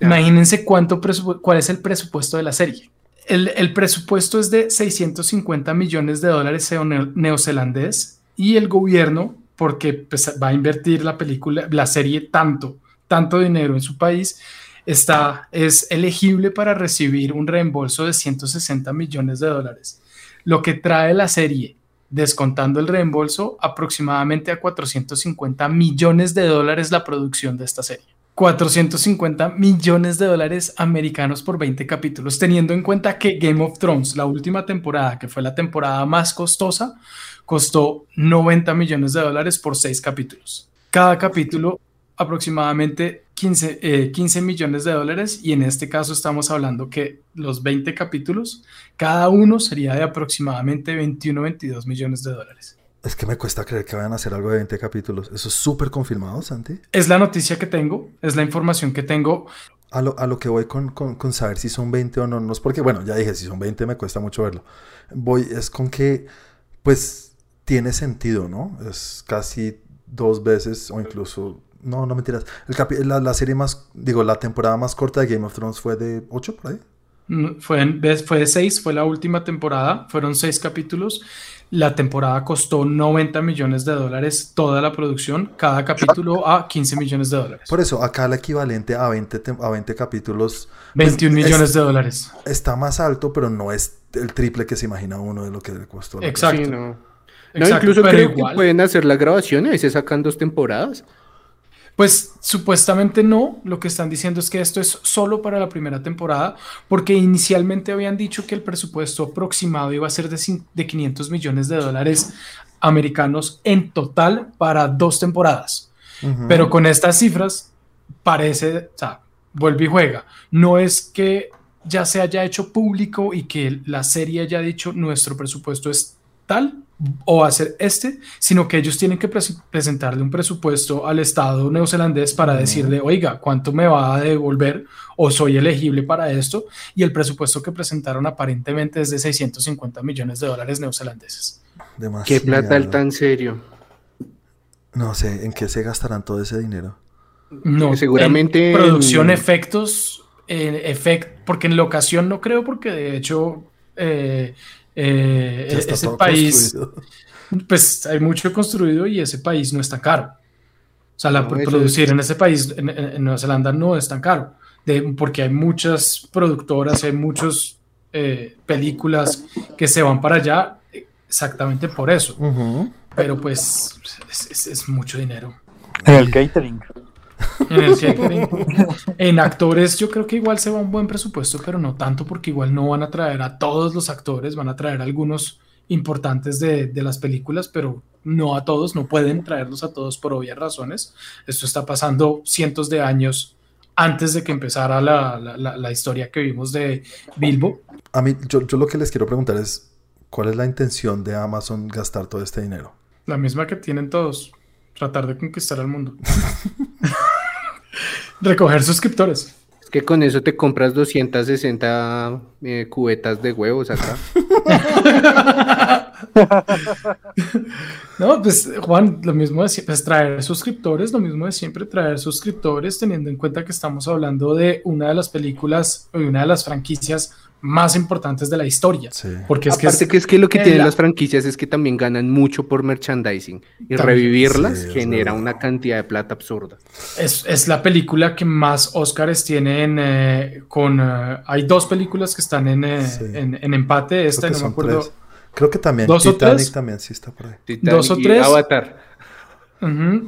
imagínense cuánto cuál es el presupuesto de la serie. El, presupuesto es de 650 millones de dólares neo- neozelandés y el gobierno, porque pues, va a invertir la película, la serie tanto, tanto dinero en su país, está, es elegible para recibir un reembolso de 160 millones de dólares, lo que trae la serie, descontando el reembolso, aproximadamente a 450 millones de dólares la producción de esta serie. 450 millones de dólares americanos por 20 capítulos, teniendo en cuenta que Game of Thrones, la última temporada, que fue la temporada más costosa, costó 90 millones de dólares por 6 capítulos. Cada capítulo aproximadamente 15, eh, 15 millones de dólares y en este caso estamos hablando que los 20 capítulos, cada uno sería de aproximadamente 21, 22 millones de dólares. Es que me cuesta creer que vayan a hacer algo de 20 capítulos. Eso es súper confirmado, Santi. Es la noticia que tengo, es la información que tengo. A lo, a lo que voy con, con, con saber si son 20 o no, no es porque, bueno, ya dije, si son 20 me cuesta mucho verlo. Voy, es con que, pues, tiene sentido, ¿no? Es casi dos veces o incluso, no, no mentiras. El capi- la, la serie más, digo, la temporada más corta de Game of Thrones fue de 8 por ahí. Mm, Fue, en- fue de seis, fue la última temporada, fueron seis capítulos. La temporada costó 90 millones de dólares, toda la producción, cada capítulo a 15 millones de dólares. Por eso, acá el equivalente a 20, tem- a 20 capítulos 21 pues, es- millones de dólares. está más alto, pero no es el triple que se imagina uno de lo que le costó. Exacto. Sí, no. Incluso pero creo igual. que pueden hacer la grabación y ahí se sacan dos temporadas. Pues supuestamente no, lo que están diciendo es que esto es solo para la primera temporada, porque inicialmente habían dicho que el presupuesto aproximado iba a ser de, cin- de 500 millones de dólares americanos en total para dos temporadas. Pero con estas cifras parece, o sea, vuelve y juega. No es que ya se haya hecho público y que la serie haya dicho nuestro presupuesto es tal o va a ser este, sino que ellos tienen que pres- presentarle un presupuesto al Estado neozelandés para decirle, oiga, ¿cuánto me va a devolver o soy elegible para esto? Y el presupuesto que presentaron aparentemente es de 650 millones de dólares neozelandeses. Demasiado. Qué plata el tan serio. No sé, ¿en qué se gastarán todo ese dinero? No, Seguramente en producción, en- efectos, eh, efect- porque en locación no creo, porque de hecho eh, eh, Ya está ese todo país, construido. pues hay mucho construido y ese país no es tan caro. O sea, la No, producir es- en ese país, en, Nueva Zelanda, no es tan caro, de, porque hay muchas productoras, hay muchas películas que se van para allá exactamente por eso. Pero pues es- es- es mucho dinero. En el catering. En el catering. En actores yo creo que igual se va un buen presupuesto, pero no tanto porque igual no van a traer a todos los actores, van a traer algunos importantes de, de las películas, pero no a todos, no pueden traerlos a todos por obvias razones. Esto está pasando cientos de años antes de que empezara la, la- la- la historia que vimos de Bilbo. A mí, yo, yo lo que les quiero preguntar es, ¿cuál es la intención de Amazon gastar todo este dinero? La misma que tienen todos, tratar de conquistar al mundo. Recoger suscriptores. Es que con eso te compras 260 eh, cubetas de huevos acá. No, pues Juan, lo mismo de siempre, pues, traer suscriptores, lo mismo de siempre, traer suscriptores, teniendo en cuenta que estamos hablando de una de las películas o de una de las franquicias más importantes de la historia. Sí. Porque es que Aparte es, que es que lo que en tienen la- las franquicias es que también ganan mucho por merchandising y También. revivirlas Sí, genera una cantidad de plata absurda. es, es la película que más Oscars tiene en, eh, con... eh, hay dos películas que están en, eh, Sí. en, en empate, esta no me acuerdo. tres. Creo que también ¿Dos o Titanic tres? también sí está por ahí. Dos o y tres. Avatar.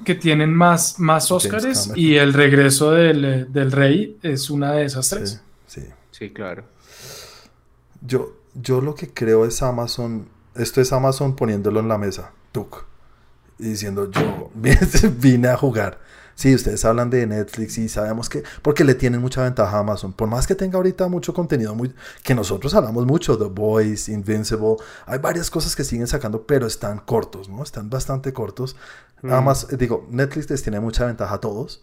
Que tienen más, más Oscars y el regreso del, eh, del rey es una de esas tres. Sí, sí. Sí, claro. Yo, yo lo que creo es Amazon, esto es Amazon poniéndolo en la mesa, tuk, y diciendo yo vine a jugar. Sí, ustedes hablan de Netflix y sabemos que, porque le tienen mucha ventaja a Amazon, por más que tenga ahorita mucho contenido, muy, que nosotros hablamos mucho, The Boys, Invincible, hay varias cosas que siguen sacando, pero están cortos, ¿no? Están bastante cortos. Mm. Además, digo, Netflix les tiene mucha ventaja a todos.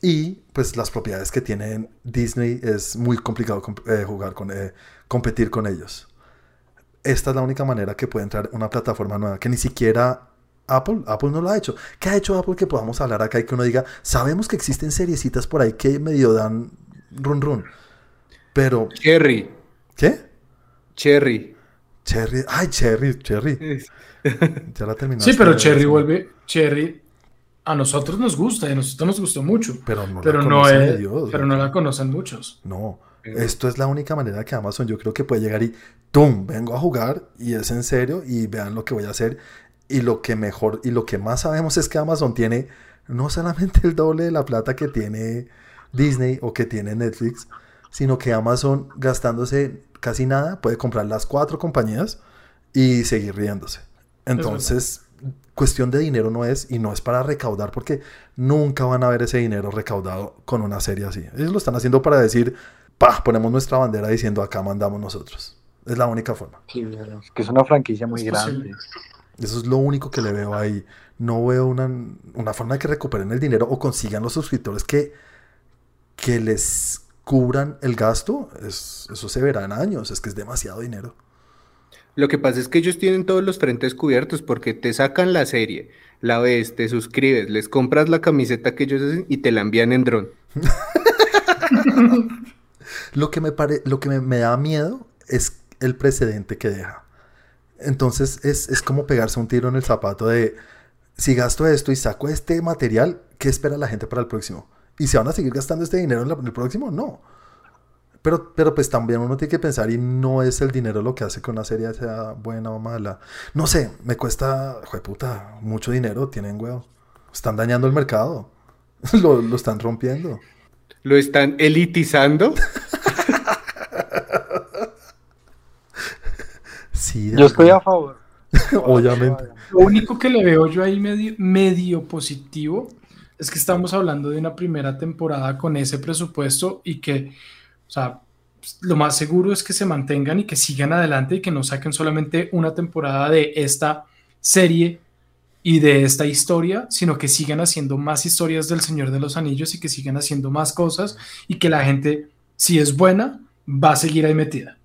Y pues las propiedades que tienen Disney es muy complicado comp- eh, jugar con, eh, competir con ellos. Esta es la única manera que puede entrar una plataforma nueva que ni siquiera Apple, Apple no lo ha hecho. ¿Qué ha hecho Apple que podamos hablar acá y que uno diga, sabemos que existen seriecitas por ahí que medio dan run run? Pero, Cherry. ¿qué? Cherry. Cherry, ay, Cherry, Cherry. Ya la terminaste. Sí, pero Cherry vuelve. Cherry a nosotros nos gusta y a nosotros nos gustó mucho. Pero no la pero no, es- Dios, pero no la conocen muchos. No, esto es la única manera que Amazon yo creo que puede llegar y ¡tum! Vengo a jugar y es en serio y vean lo que voy a hacer. Y lo que mejor y lo que más sabemos es que Amazon tiene no solamente el doble de la plata que tiene Disney o que tiene Netflix, sino que Amazon gastándose casi nada puede comprar las cuatro compañías y seguir riéndose. Entonces, cuestión de dinero no es y no es para recaudar porque nunca van a ver ese dinero recaudado con una serie así. Ellos lo están haciendo para decir, pa, ponemos nuestra bandera diciendo acá mandamos nosotros. Es la única forma. Es que es una franquicia muy Es grande. posible. Eso es lo único que le veo ahí. No veo una, una forma de que recuperen el dinero o consigan los suscriptores que, que les cubran el gasto. Es- eso se verá en años. Es que es demasiado dinero. Lo que pasa es que ellos tienen todos los frentes cubiertos porque te sacan la serie, la ves, te suscribes, les compras la camiseta que ellos hacen y te la envían en dron. Lo que me, pare- lo que me, me da miedo es el precedente que deja. Entonces es, es como pegarse un tiro en el zapato de si gasto esto y saco este material, ¿qué espera la gente para el próximo? ¿Y se van a seguir gastando este dinero en, la- en el próximo? No. Pero, pero pues también uno tiene que pensar y no es el dinero lo que hace que una serie sea buena o mala. No sé, me cuesta, puta, mucho dinero, tienen huevo. Están dañando el mercado. lo, lo están rompiendo. Lo están elitizando. Sí, Yo estoy a favor. obviamente. Lo único que le veo yo ahí medio, medio positivo es que estamos hablando de una primera temporada con ese presupuesto y que, o sea, lo más seguro es que se mantengan y que sigan adelante y que no saquen solamente una temporada de esta serie y de esta historia, sino que sigan haciendo más historias del Señor de los Anillos y que sigan haciendo más cosas y que la gente, si es buena, va a seguir ahí metida.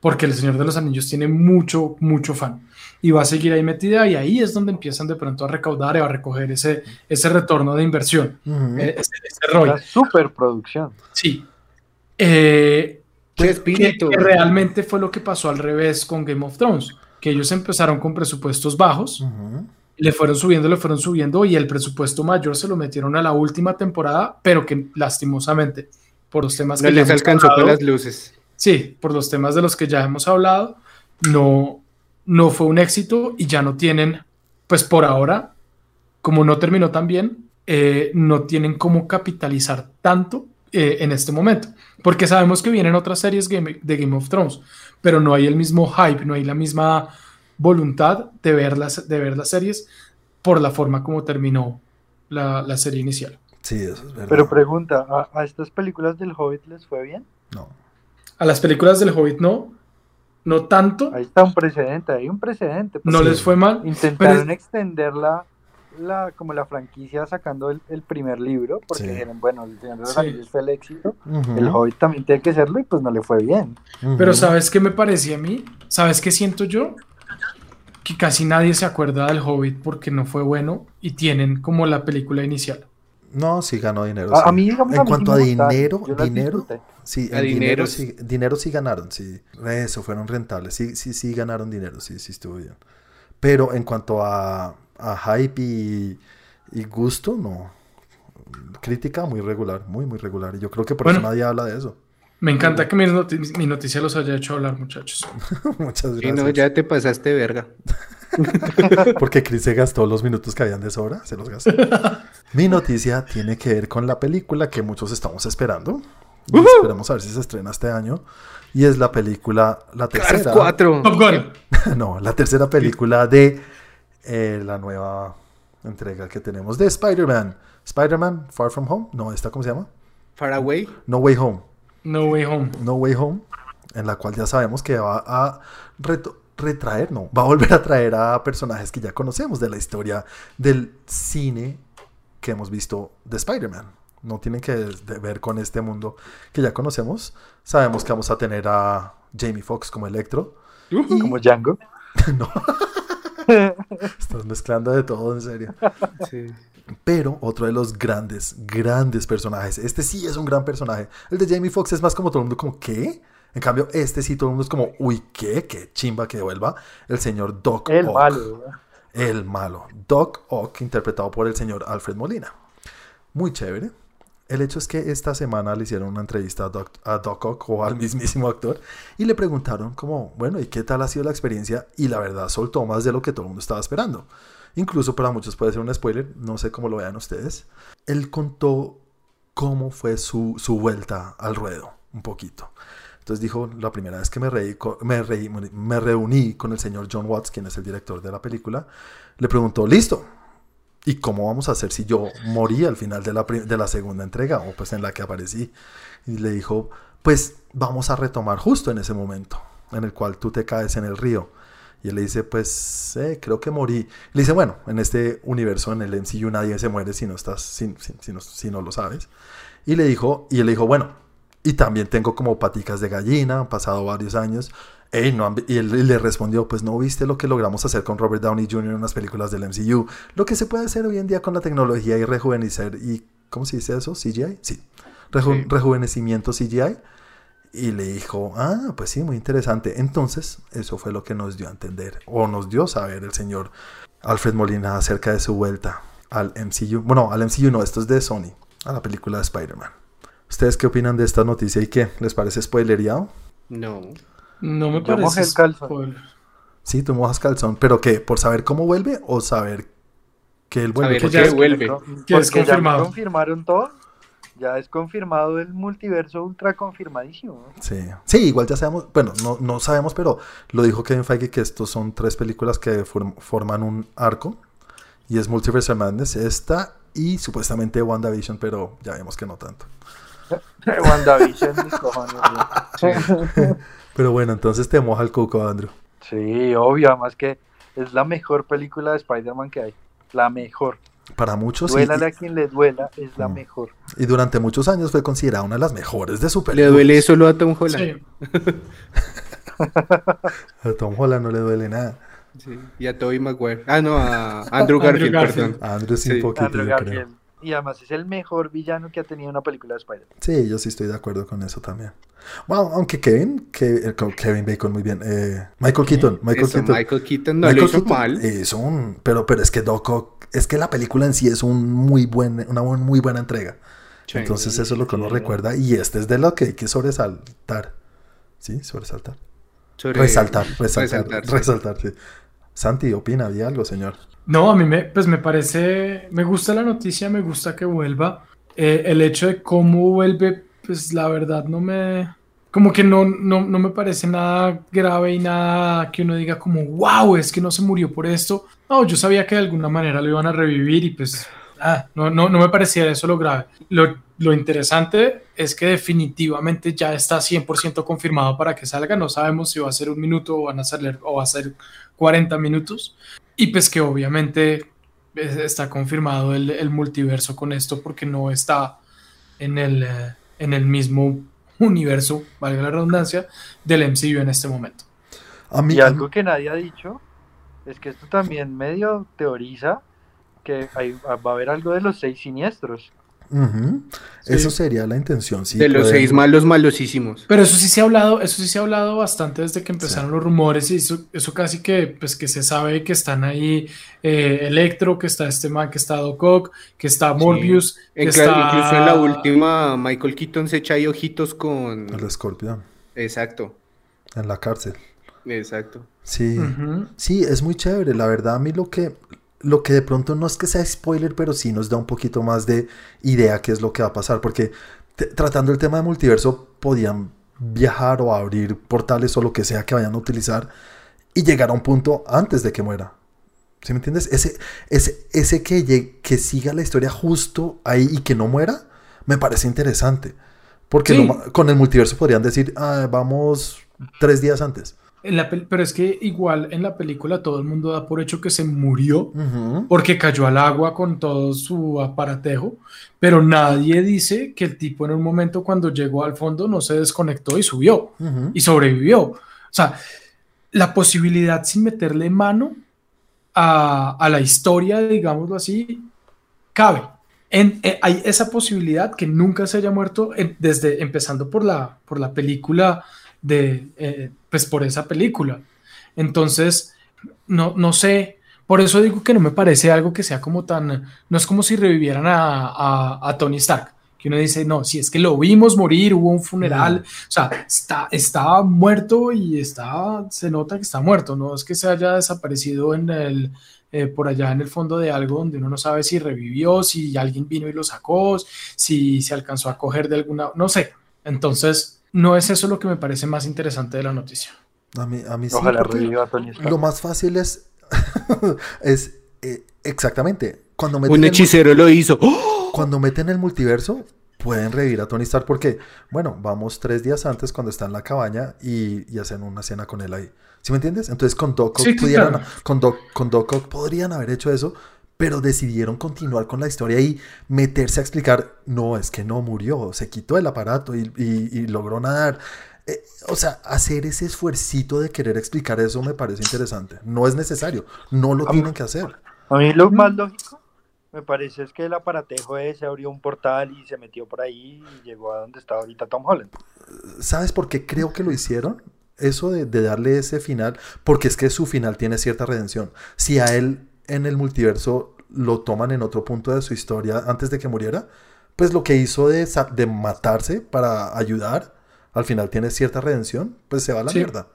Porque el Señor de los Anillos tiene mucho, mucho fan y va a seguir ahí metida y ahí es donde empiezan de pronto a recaudar y a recoger ese, ese retorno de inversión, Ujú. eh, ese, ese ROI. Una superproducción. Sí. Eh, ¡Qué que, espíritu! que realmente fue lo que pasó al revés con Game of Thrones, que ellos empezaron con presupuestos bajos, le fueron subiendo, le fueron subiendo y el presupuesto mayor se lo metieron a la última temporada, pero que lastimosamente por los temas No que les alcanzó hablado, las luces. Sí, por los temas de los que ya hemos hablado, no, no fue un éxito y ya no tienen, pues por ahora, como no terminó tan bien, eh, no tienen cómo capitalizar tanto eh, en este momento. Porque sabemos que vienen otras series game- de Game of Thrones, pero no hay el mismo hype, no hay la misma voluntad de ver las, de ver las series por la forma como terminó la, la serie inicial. Sí, eso es verdad. Pero pregunta, ¿a, a estas películas del Hobbit les fue bien? no. A las películas del Hobbit no, no tanto, Ahí está un precedente, hay un precedente. pues, no sí. les fue mal. Intentaron Pero extender la, como la franquicia sacando el, el primer libro, porque Sí. dijeron, bueno, el Señor de los Sí. Anillos fue el éxito, el Hobbit también tiene que serlo y pues no le fue bien. Pero ¿sabes qué me parecía a mí? ¿Sabes qué siento yo? Que casi nadie se acuerda del Hobbit porque no fue bueno y tienen como la película inicial. No, sí ganó dinero. A, sí. a mí, digamos, en a mí sí cuanto a dinero, dinero, sí, A en dinero sí, dinero sí ganaron, sí. Eso, fueron rentables, sí, sí, sí ganaron dinero, sí, sí estuvo bien. Pero en cuanto a, a hype y, y gusto, no. Crítica muy regular, muy, muy regular. Y yo creo que por Bueno. eso nadie habla de eso. Me encanta que mi, noti- mi noticia los haya hecho hablar, muchachos. Muchas gracias. no, ya te pasaste verga. Porque Chris se gastó los minutos que habían de sobra, se los gastó. Mi noticia tiene que ver con la película que muchos estamos esperando. Y esperemos a ver si se estrena este año. Y es la película, la Cars tercera. 4. Top Gun. No, la tercera película de eh, la nueva entrega que tenemos de Spider-Man. Spider-Man Far From Home. No, ¿esta cómo se llama? Far Away. No Way Home. No Way Home. No Way Home. En la cual ya sabemos que va a retraer, no, va a volver a traer a personajes que ya conocemos de la historia del cine que hemos visto de Spider-Man. No tienen que ver con este mundo que ya conocemos. Sabemos que vamos a tener a Jamie Foxx como Electro. Y- Como Django. no. Estás mezclando de todo, en serio. Sí. Pero otro de los grandes, grandes personajes. Este sí es un gran personaje. El de Jamie Foxx es más como todo el mundo, como, ¿qué? En cambio, este sí todo el mundo es como, uy, ¿qué? Qué chimba que vuelva. El señor Doc El Ock. malo. ¿verdad? El malo. Doc Ock, interpretado por el señor Alfred Molina. Muy chévere. El hecho es que esta semana le hicieron una entrevista a Doc, a Doc Ock o al mismísimo actor y le preguntaron como, bueno, ¿y qué tal ha sido la experiencia? Y la verdad soltó más de lo que todo el mundo estaba esperando. Incluso para muchos puede ser un spoiler, no sé cómo lo vean ustedes. Él contó cómo fue su, su vuelta al ruedo, un poquito. Entonces dijo, la primera vez que me, reí, me, reí- me reuní con el señor John Watts, quien es el director de la película, le preguntó, listo, ¿y cómo vamos a hacer si yo morí al final de la, de la segunda entrega o pues en la que aparecí? Y le dijo, pues vamos a retomar justo en ese momento en el cual tú te caes en el río. Y él le dice, pues, eh, creo que morí. Le dice, bueno, en este universo, en el MCU, nadie se muere si no estás, si, si- si no, si no lo sabes. Y le dijo, y él le dijo, bueno, y también tengo como paticas de gallina, han pasado varios años. Ey, no han vi-". y él le respondió, pues no viste lo que logramos hacer con Robert Downey Jr. en unas películas del MCU. Lo que se puede hacer hoy en día con la tecnología y rejuvenecer y, ¿cómo se dice eso? CGI. Sí. Reju- Sí. Rejuvenecimiento CGI. Y le dijo, ah, pues sí, muy interesante. Entonces, eso fue lo que nos dio a entender, o nos dio a saber el señor Alfred Molina acerca de su vuelta al MCU. Bueno, al MCU no, esto es de Sony, a la película de Spider-Man. ¿Ustedes qué opinan de esta noticia y qué? ¿Les parece spoilereado? No. No me Yo parece. spoiler. Sí, tú mojas calzón, pero ¿qué? ¿Por saber cómo vuelve o saber que él vuelve? Saber Porque- ya que es- vuelve. Que es Porque ya confirmado. confirmaron todo. Ya es confirmado el multiverso ultra confirmadísimo. Sí. sí, igual ya sabemos, bueno, no, no sabemos, pero lo dijo Kevin Feige que estos son tres películas que form- forman un arco y es Multiverse Madness, esta y supuestamente WandaVision, pero ya vemos que no tanto. WandaVision, mis cojones. Pero bueno, entonces te moja el cuco, Andrew. Sí, obvio, además que es la mejor película de Spider-Man que hay. La mejor. Para muchos y, Duélale a quien le duela, es la Mm. mejor. y durante muchos años fue considerada una de las mejores de Le superhéroes. duele solo a Tom Holland. Sí. A Tom Holland no le duele nada. Sí, Y a Tobey Maguire. Ah, no, a Andrew Garfield, Garfield. perdón. A Andrew sí, Sí, un poquito, Andrew yo creo. Y además es el mejor villano que ha tenido una película de Spider-Man. Sí, yo sí estoy de acuerdo con eso también. Bueno, aunque Kevin, que, eh, Kevin Bacon muy bien. eh, Michael Keaton, Michael Eso, Keaton. Michael Keaton no Michael lo hizo Keaton mal. Es un, pero, pero es que Doc Ock- es que la película en sí es un muy buen, una muy buena entrega. Entonces eso es lo que uno recuerda y este es de lo que hay que sobresaltar. ¿Sí? Sobresaltar. Sobre- Resaltar, resaltar, resaltar, sí. resaltar, sí. Santi, opina, di algo, señor. No, a mí me, pues me parece, me gusta la noticia, me gusta que vuelva. Eh, el hecho de cómo vuelve, pues la verdad no me, como que no, no, no me parece nada grave y nada que uno diga como, wow, es que no se murió por esto. No, yo sabía que de alguna manera lo iban a revivir y pues, ah, no, no, no me parecía eso lo grave. Lo, lo interesante es que definitivamente ya está 100% confirmado para que salga. No sabemos si va a ser un minuto o van a ser, o va a ser 40 minutos. Y pues que obviamente eh, está confirmado el, el multiverso con esto porque no está en el, eh, en el mismo universo, valga la redundancia, del MCU en este momento. A mí, Y algo que nadie ha dicho es que esto también medio teoriza que hay- va a haber algo de los seis siniestros. Sí. Eso sería la intención, sí. de los seis malos malosísimos. Pero eso sí se ha hablado, eso sí se ha hablado bastante desde que empezaron los rumores y eso, eso casi que, pues que se sabe que están ahí eh, Electro, que está este man, que está Doc Ock, que está Morbius, que En- está... Incluso en la última, Michael Keaton se echa ahí ojitos con. El escorpión Exacto, en la cárcel. exacto. Sí. Sí, es muy chévere. La verdad, a mí lo que, lo que de pronto no es que sea spoiler, pero sí nos da un poquito más de idea qué es lo que va a pasar. Porque tratando el tema de multiverso, podían viajar o abrir portales o lo que sea que vayan a utilizar y llegar a un punto antes de que muera. ¿Sí me entiendes? Ese, ese, ese que, llegue- que siga la historia justo ahí y que no muera, me parece interesante. Porque Sí. lo ma- con el multiverso podrían decir, "Ah, vamos tres días antes. En la pero es que igual en la película todo el mundo da por hecho que se murió Ujú. porque cayó al agua con todo su aparatejo, pero nadie dice que el tipo en un momento cuando llegó al fondo no se desconectó y subió Ujú. y sobrevivió. O sea, la posibilidad sin meterle mano a, a la historia, digámoslo así, cabe. En- eh, hay esa posibilidad que nunca se haya muerto eh, desde empezando por la, por la película de, eh, pues por esa película. Entonces, no, no sé, por eso digo que no me parece algo que sea como tan, no es como si revivieran a, a- a Tony Stark, que uno dice, no, si es que lo vimos morir, hubo un funeral, o sea, está, estaba muerto y está, se nota que está muerto, no es que se haya desaparecido en el, eh, por allá en el fondo de algo donde uno no sabe si revivió, si alguien vino y lo sacó, si se alcanzó a coger de alguna, no sé. Entonces, no es eso lo que me parece más interesante de la noticia. A mí, a mí sí, Ojalá porque reviva a Tony Stark. lo más fácil es, es eh, exactamente, cuando meten, Un el, hechicero lo hizo. ¡Oh! cuando meten el multiverso, pueden revivir a Tony Stark porque, bueno, vamos tres días antes cuando está en la cabaña y, y hacen una cena con él ahí. ¿Sí me entiendes? Entonces con Doc Ock Sí, pudieran- claro. con Doc, con Doc Ock podrían haber hecho eso, pero decidieron continuar con la historia y meterse a explicar, no, es que no murió, se quitó el aparato y, y- y logró nadar. Eh, o sea, hacer ese esfuercito de querer explicar eso me parece interesante. No es necesario, no lo A mí- tienen que hacer. A mí lo más lógico me parece es que el aparatejo ese abrió un portal y se metió por ahí y llegó a donde está ahorita Tom Holland. ¿Sabes por qué creo que lo hicieron? Eso de, de darle ese final, porque es que su final tiene cierta redención. Si a él en el multiverso lo toman en otro punto de su historia antes de que muriera, pues lo que hizo de, de matarse para ayudar, al final tiene cierta redención, pues se va a la Sí. mierda.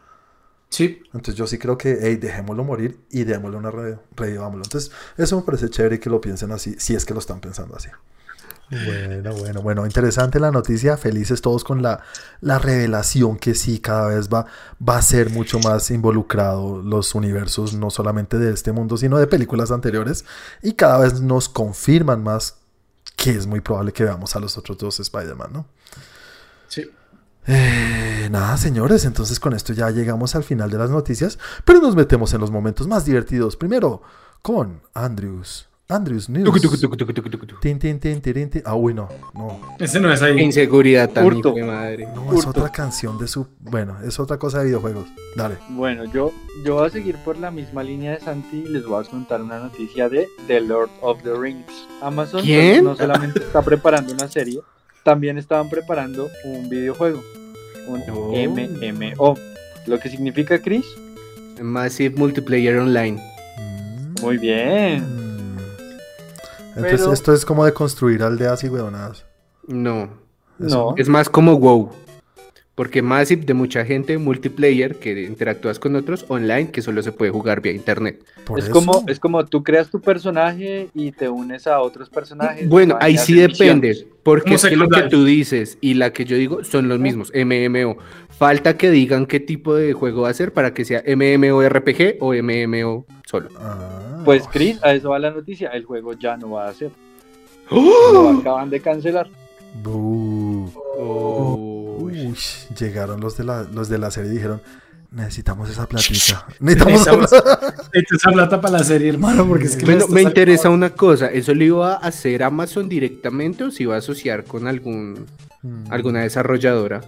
Sí, Entonces yo sí creo que, hey, dejémoslo morir y démosle una re revivámoslo. Entonces eso me parece chévere que lo piensen así, si es que lo están pensando así. Bueno, bueno, bueno, interesante la noticia, felices todos con la, la revelación que sí cada vez va, va a ser mucho más involucrado los universos, no solamente de este mundo, sino de películas anteriores, y cada vez nos confirman más que es muy probable que veamos a los otros dos Spider-Man, ¿no? sí. Eh, nada, señores, entonces con esto ya llegamos al final de las noticias, pero nos metemos en los momentos más divertidos. Primero con Andrews. Andrews News. Tucu. Tin, tin, tin. Ah, uy, no, no. Ese no es ahí. Inseguridad hijo de madre. No, es otra canción de su. Bueno, es otra cosa de videojuegos. Dale. Bueno, yo, yo voy a seguir por la misma línea de Santi y les voy a contar una noticia de The Lord of the Rings. Amazon ¿Quién? no solamente está preparando una serie, también estaban preparando un videojuego, un Oh. MMO. Lo que significa, Chris, Massive Multiplayer Online. Mm. muy bien. Entonces, Pero- esto es como de construir aldeas y huevonadas. No. No, Es más como WoW. Porque Massive de mucha gente, multiplayer, que interactúas con otros, online, que solo se puede jugar vía internet. Por es eso. como, es como tú creas tu personaje y te unes a otros personajes. Bueno, ahí sí misiones. depende, porque es que lo que tú dices y la que yo digo son los mismos, MMO. Falta que digan qué tipo de juego va a ser para que sea MMORPG o MMO solo. Ah. Pues, Chris, a eso va la noticia. El juego ya no va a ser. ¡Oh! Lo acaban de cancelar. Bu. Uy. Llegaron los de la, los de la serie y dijeron, necesitamos esa platita. Necesitamos esa plata para la serie, hermano, porque es que Bueno, está me interesa una cosa, ¿eso lo iba a hacer Amazon directamente o se iba a asociar con algún Mm. alguna desarrolladora?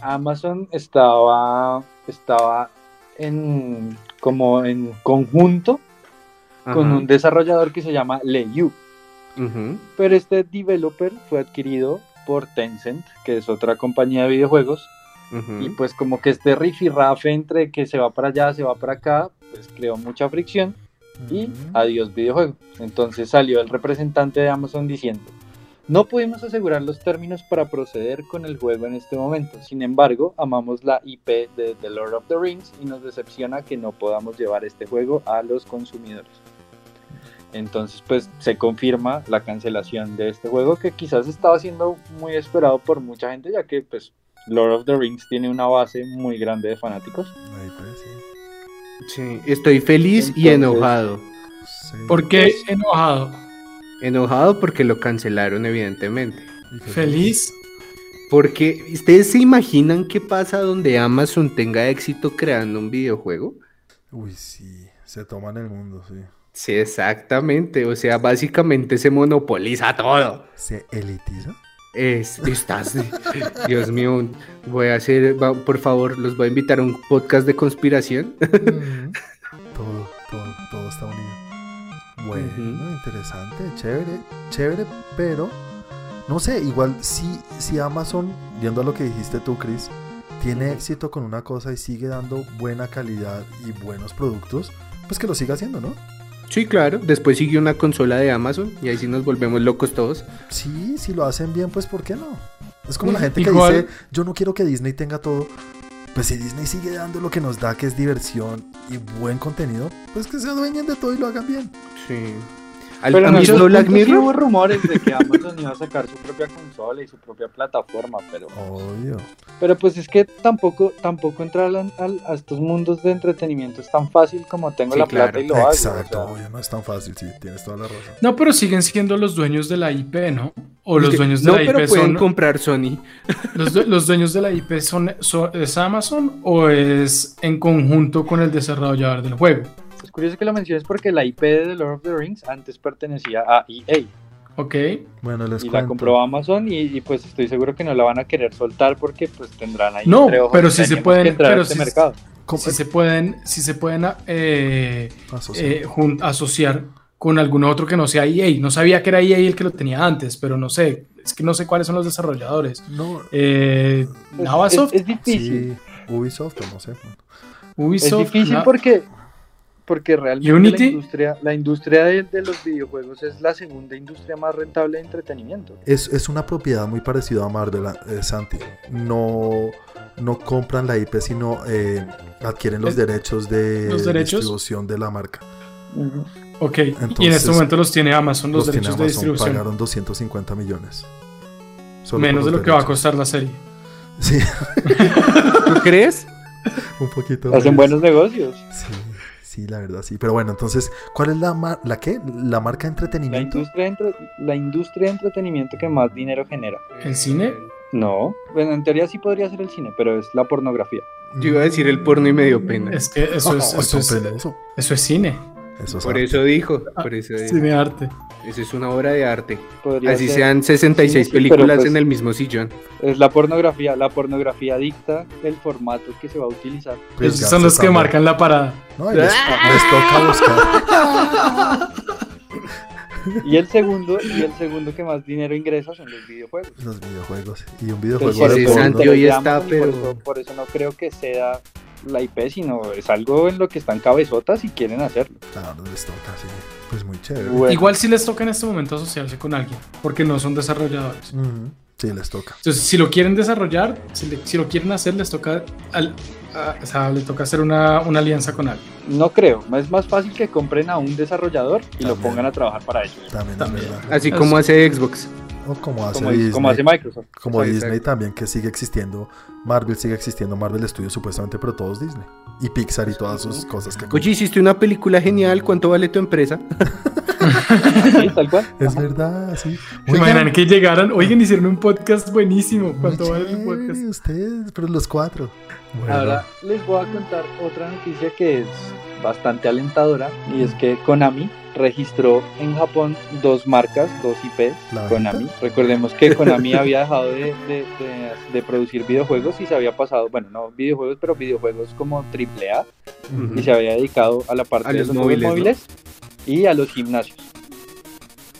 Amazon estaba, estaba en como en conjunto con un desarrollador que se llama Leyu. Pero este developer fue adquirido por Tencent, que es otra compañía de videojuegos. Y pues como que este rifirrafe entre que se va para allá, se va para acá, pues creó mucha fricción y adiós videojuego. Entonces salió el representante de Amazon diciendo, no pudimos asegurar los términos para proceder con el juego en este momento. Sin embargo, amamos la IP de The Lord of the Rings y nos decepciona que no podamos llevar este juego a los consumidores. Entonces, pues se confirma la cancelación de este juego que quizás estaba siendo muy esperado por mucha gente, ya que pues Lord of the Rings tiene una base muy grande de fanáticos. Ahí pues, sí. Sí, estoy feliz y enojado. Sí. ¿Por qué enojado? Enojado porque lo cancelaron, evidentemente. Feliz. Porque ustedes se imaginan qué pasa donde Amazon tenga éxito creando un videojuego. Uy, sí, se toman el mundo, sí. Sí, exactamente. O sea, básicamente se monopoliza todo. ¿Se elitiza? Es, estás. Dios mío, voy a hacer. va- por favor, los voy a invitar a un podcast de conspiración. Mm. todo, todo, todo está unido. Bueno, interesante, chévere, chévere, pero no sé, igual si, si Amazon, viendo a lo que dijiste tú, Chris, tiene éxito con una cosa y sigue dando buena calidad y buenos productos, pues que lo siga haciendo, ¿no? Sí, claro. Después sigue una consola de Amazon y ahí sí nos volvemos locos todos. Sí, si lo hacen bien, pues ¿por qué no? Es como la Mm, gente que igual- dice, yo no quiero que Disney tenga todo. Pues si Disney sigue dando lo que nos da, que es diversión y buen contenido, pues que se adueñen de todo y lo hagan bien. Sí. ¿Al- Pero ¿Han en visto esos Black Mirror? hubo rumores de que Amazon iba a sacar su propia consola y su propia plataforma, pero, Obvio. pero pues es que tampoco, tampoco entrar a estos mundos de entretenimiento es tan fácil como tengo Sí, la plata y lo hago. o Exacto, sea, obvio, no es tan fácil, sí, tienes toda la razón. No, pero siguen siendo los dueños de la IP, ¿no? O los Es que- dueños de no, la pero IP pueden son. comprar Sony. Los dueños de la IP son, son- ¿Es Amazon o es en conjunto con el desarrollador del juego? Es curioso que lo menciones porque la IP de The Lord of the Rings antes pertenecía a EA Ok. Bueno, les y la cuento. compró Amazon y, y, pues estoy seguro que no la van a querer soltar porque pues tendrán ahí No, entre ojos, pero sí se pueden- a pero este sí- mercado. ¿Cómo- Si se pueden, si se pueden eh, Asociar. eh, jun- asociar con algún otro que no sea EA. No sabía que era EA el que lo tenía antes, pero no sé. Es que no sé cuáles son los desarrolladores. no, Eh, Pues, Navasoft, es, es difícil. sí, Ubisoft, o no sé. Es Ubisoft. difícil Na- porque, porque realmente Unity. la industria, la industria de, de los videojuegos es la segunda industria más rentable de entretenimiento. Es, es una propiedad muy parecida a Marvel, eh, Santi. No, no compran la IP, sino eh, adquieren los derechos de los derechos. distribución de la marca. Ok, y en Entonces, este momento los tiene Amazon, los, Los tiene derechos de Amazon, distribución. pagaron 250 millones. Solo Menos de lo que va a costar la serie. Sí, ¿Tú crees? un poquito. Hacen buenos negocios. Sí, sí, la verdad, sí. Pero bueno, entonces, ¿cuál es la, mar- la qué? ¿La marca de La entretenimiento? industria, de entre- la industria de entretenimiento que más dinero genera. ¿El cine? No, bueno, en teoría sí podría ser el cine, pero es la pornografía. Yo iba a decir el porno y me dio pena. Es que eso es, Oh, eso es, eso es cine. Eso es Por arte. eso dijo, por eso dijo. Cine arte. Eso es una obra de arte. Podría Así ser- sean 66 Sí, sí, pero películas pues- en el mismo sillón. Es la pornografía. La pornografía dicta el formato que se va a utilizar. Pues Esos son los que marcan la parada. No, y les, les toca buscar. Y el segundo, y el segundo que más dinero ingresa son los videojuegos. Los videojuegos. Y un Entonces, videojuego por de eso porno. Santi hoy está, pero- por eso no creo que sea la IP, sino es algo en lo que están cabezotas y quieren hacerlo. Claro, les toca, sí. Pues muy chévere. Bueno, Igual si les toca en este momento asociarse con alguien, porque no son desarrolladores. Sí, les toca. Entonces, si lo quieren desarrollar, si, le- si lo quieren hacer, les toca, al- a- o sea, les toca hacer una, una alianza con alguien. no creo. Es más fácil que compren a un desarrollador y lo pongan a trabajar para ellos. También, También. Así como hace Xbox. O como hace Como, Disney. como hace Microsoft. Como Sí, Disney exacto. también, que sigue existiendo. Marvel sigue existiendo. Marvel Studios supuestamente, pero todos Disney. Y Pixar y todas sus cosas que... Oye, hiciste una película genial. ¿Cuánto vale tu empresa? Sí, tal cual. Es Ajá. verdad, sí. ¿Se Oigan, imaginan que llegaran? Oigan, hicieron un podcast buenísimo. ¿Cuánto vale el podcast? Ustedes, pero los cuatro. Bueno, Ahora les voy a contar otra noticia que es bastante alentadora y es que Konami registró en Japón dos marcas, dos IPs, ¿La Konami. Recordemos que Konami había dejado de, de- de- de producir videojuegos y se había pasado, bueno, no videojuegos, pero videojuegos como AAA y se había dedicado a la parte A de los los móviles, móviles, móviles y a los gimnasios.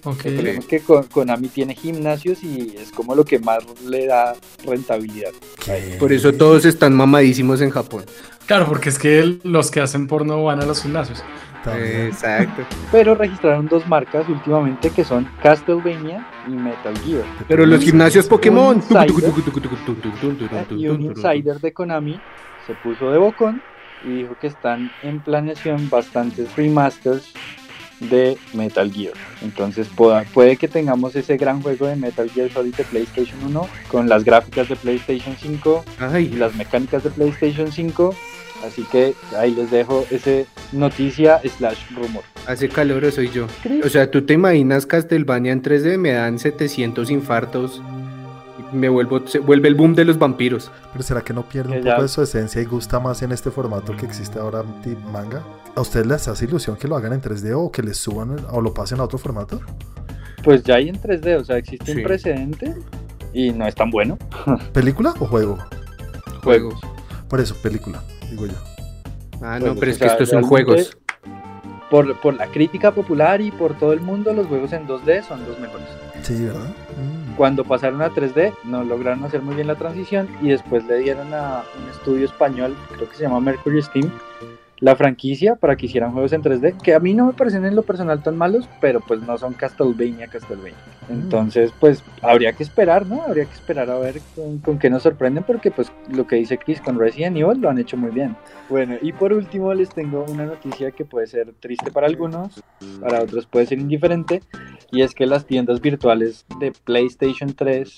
Ok. Recordemos que Ko- Konami tiene gimnasios y es como lo que más le da rentabilidad. ¿qué? Por eso todos están mamadísimos en Japón. Claro, porque es que el- los que hacen porno van a los gimnasios. También. Exacto. Pero registraron dos marcas últimamente que son Castlevania y Metal Gear. Pero los gimnasios Pokémon. Y un insider de Konami se puso de bocón y dijo que están en planeación bastantes remasters de Metal Gear. Entonces pueda- puede que tengamos ese gran juego de Metal Gear Solid de PlayStation 1 con las gráficas de PlayStation 5 y las mecánicas de PlayStation 5. Así que ahí les dejo ese noticia slash rumor. hace calor, soy yo. O sea, tú te imaginas Castlevania en 3D, me dan 700 infartos. y Me vuelvo, se vuelve el boom de los vampiros. Pero ¿será que no pierde un poco de su esencia y gusta más en este formato que existe ahora manga? ¿A ustedes les hace ilusión que lo hagan en 3D o que les suban o lo pasen a otro formato? Pues ya hay en 3D, o sea, existe Sí. un precedente y no es tan bueno. ¿Película o juego? Juegos. Por eso, película, digo yo. Ah, no, Juegos, pero o es que sea, estos son juegos. Por, por la crítica popular y por todo el mundo, los juegos en 2D son los mejores. Sí, ¿verdad? Mm. Cuando pasaron a 3D, no lograron hacer muy bien la transición y después le dieron a un estudio español, creo que se llama Mercury Steam, la franquicia para que hicieran juegos en 3D, que a mí no me parecen en lo personal tan malos, pero pues no son Castlevania, Castlevania. Entonces, pues habría que esperar, ¿no? Habría que esperar a ver con, con qué nos sorprenden, porque pues lo que dice Chris con Resident Evil lo han hecho muy bien. Bueno, y por último les tengo una noticia que puede ser triste para algunos, para otros puede ser indiferente, y es que las tiendas virtuales de PlayStation 3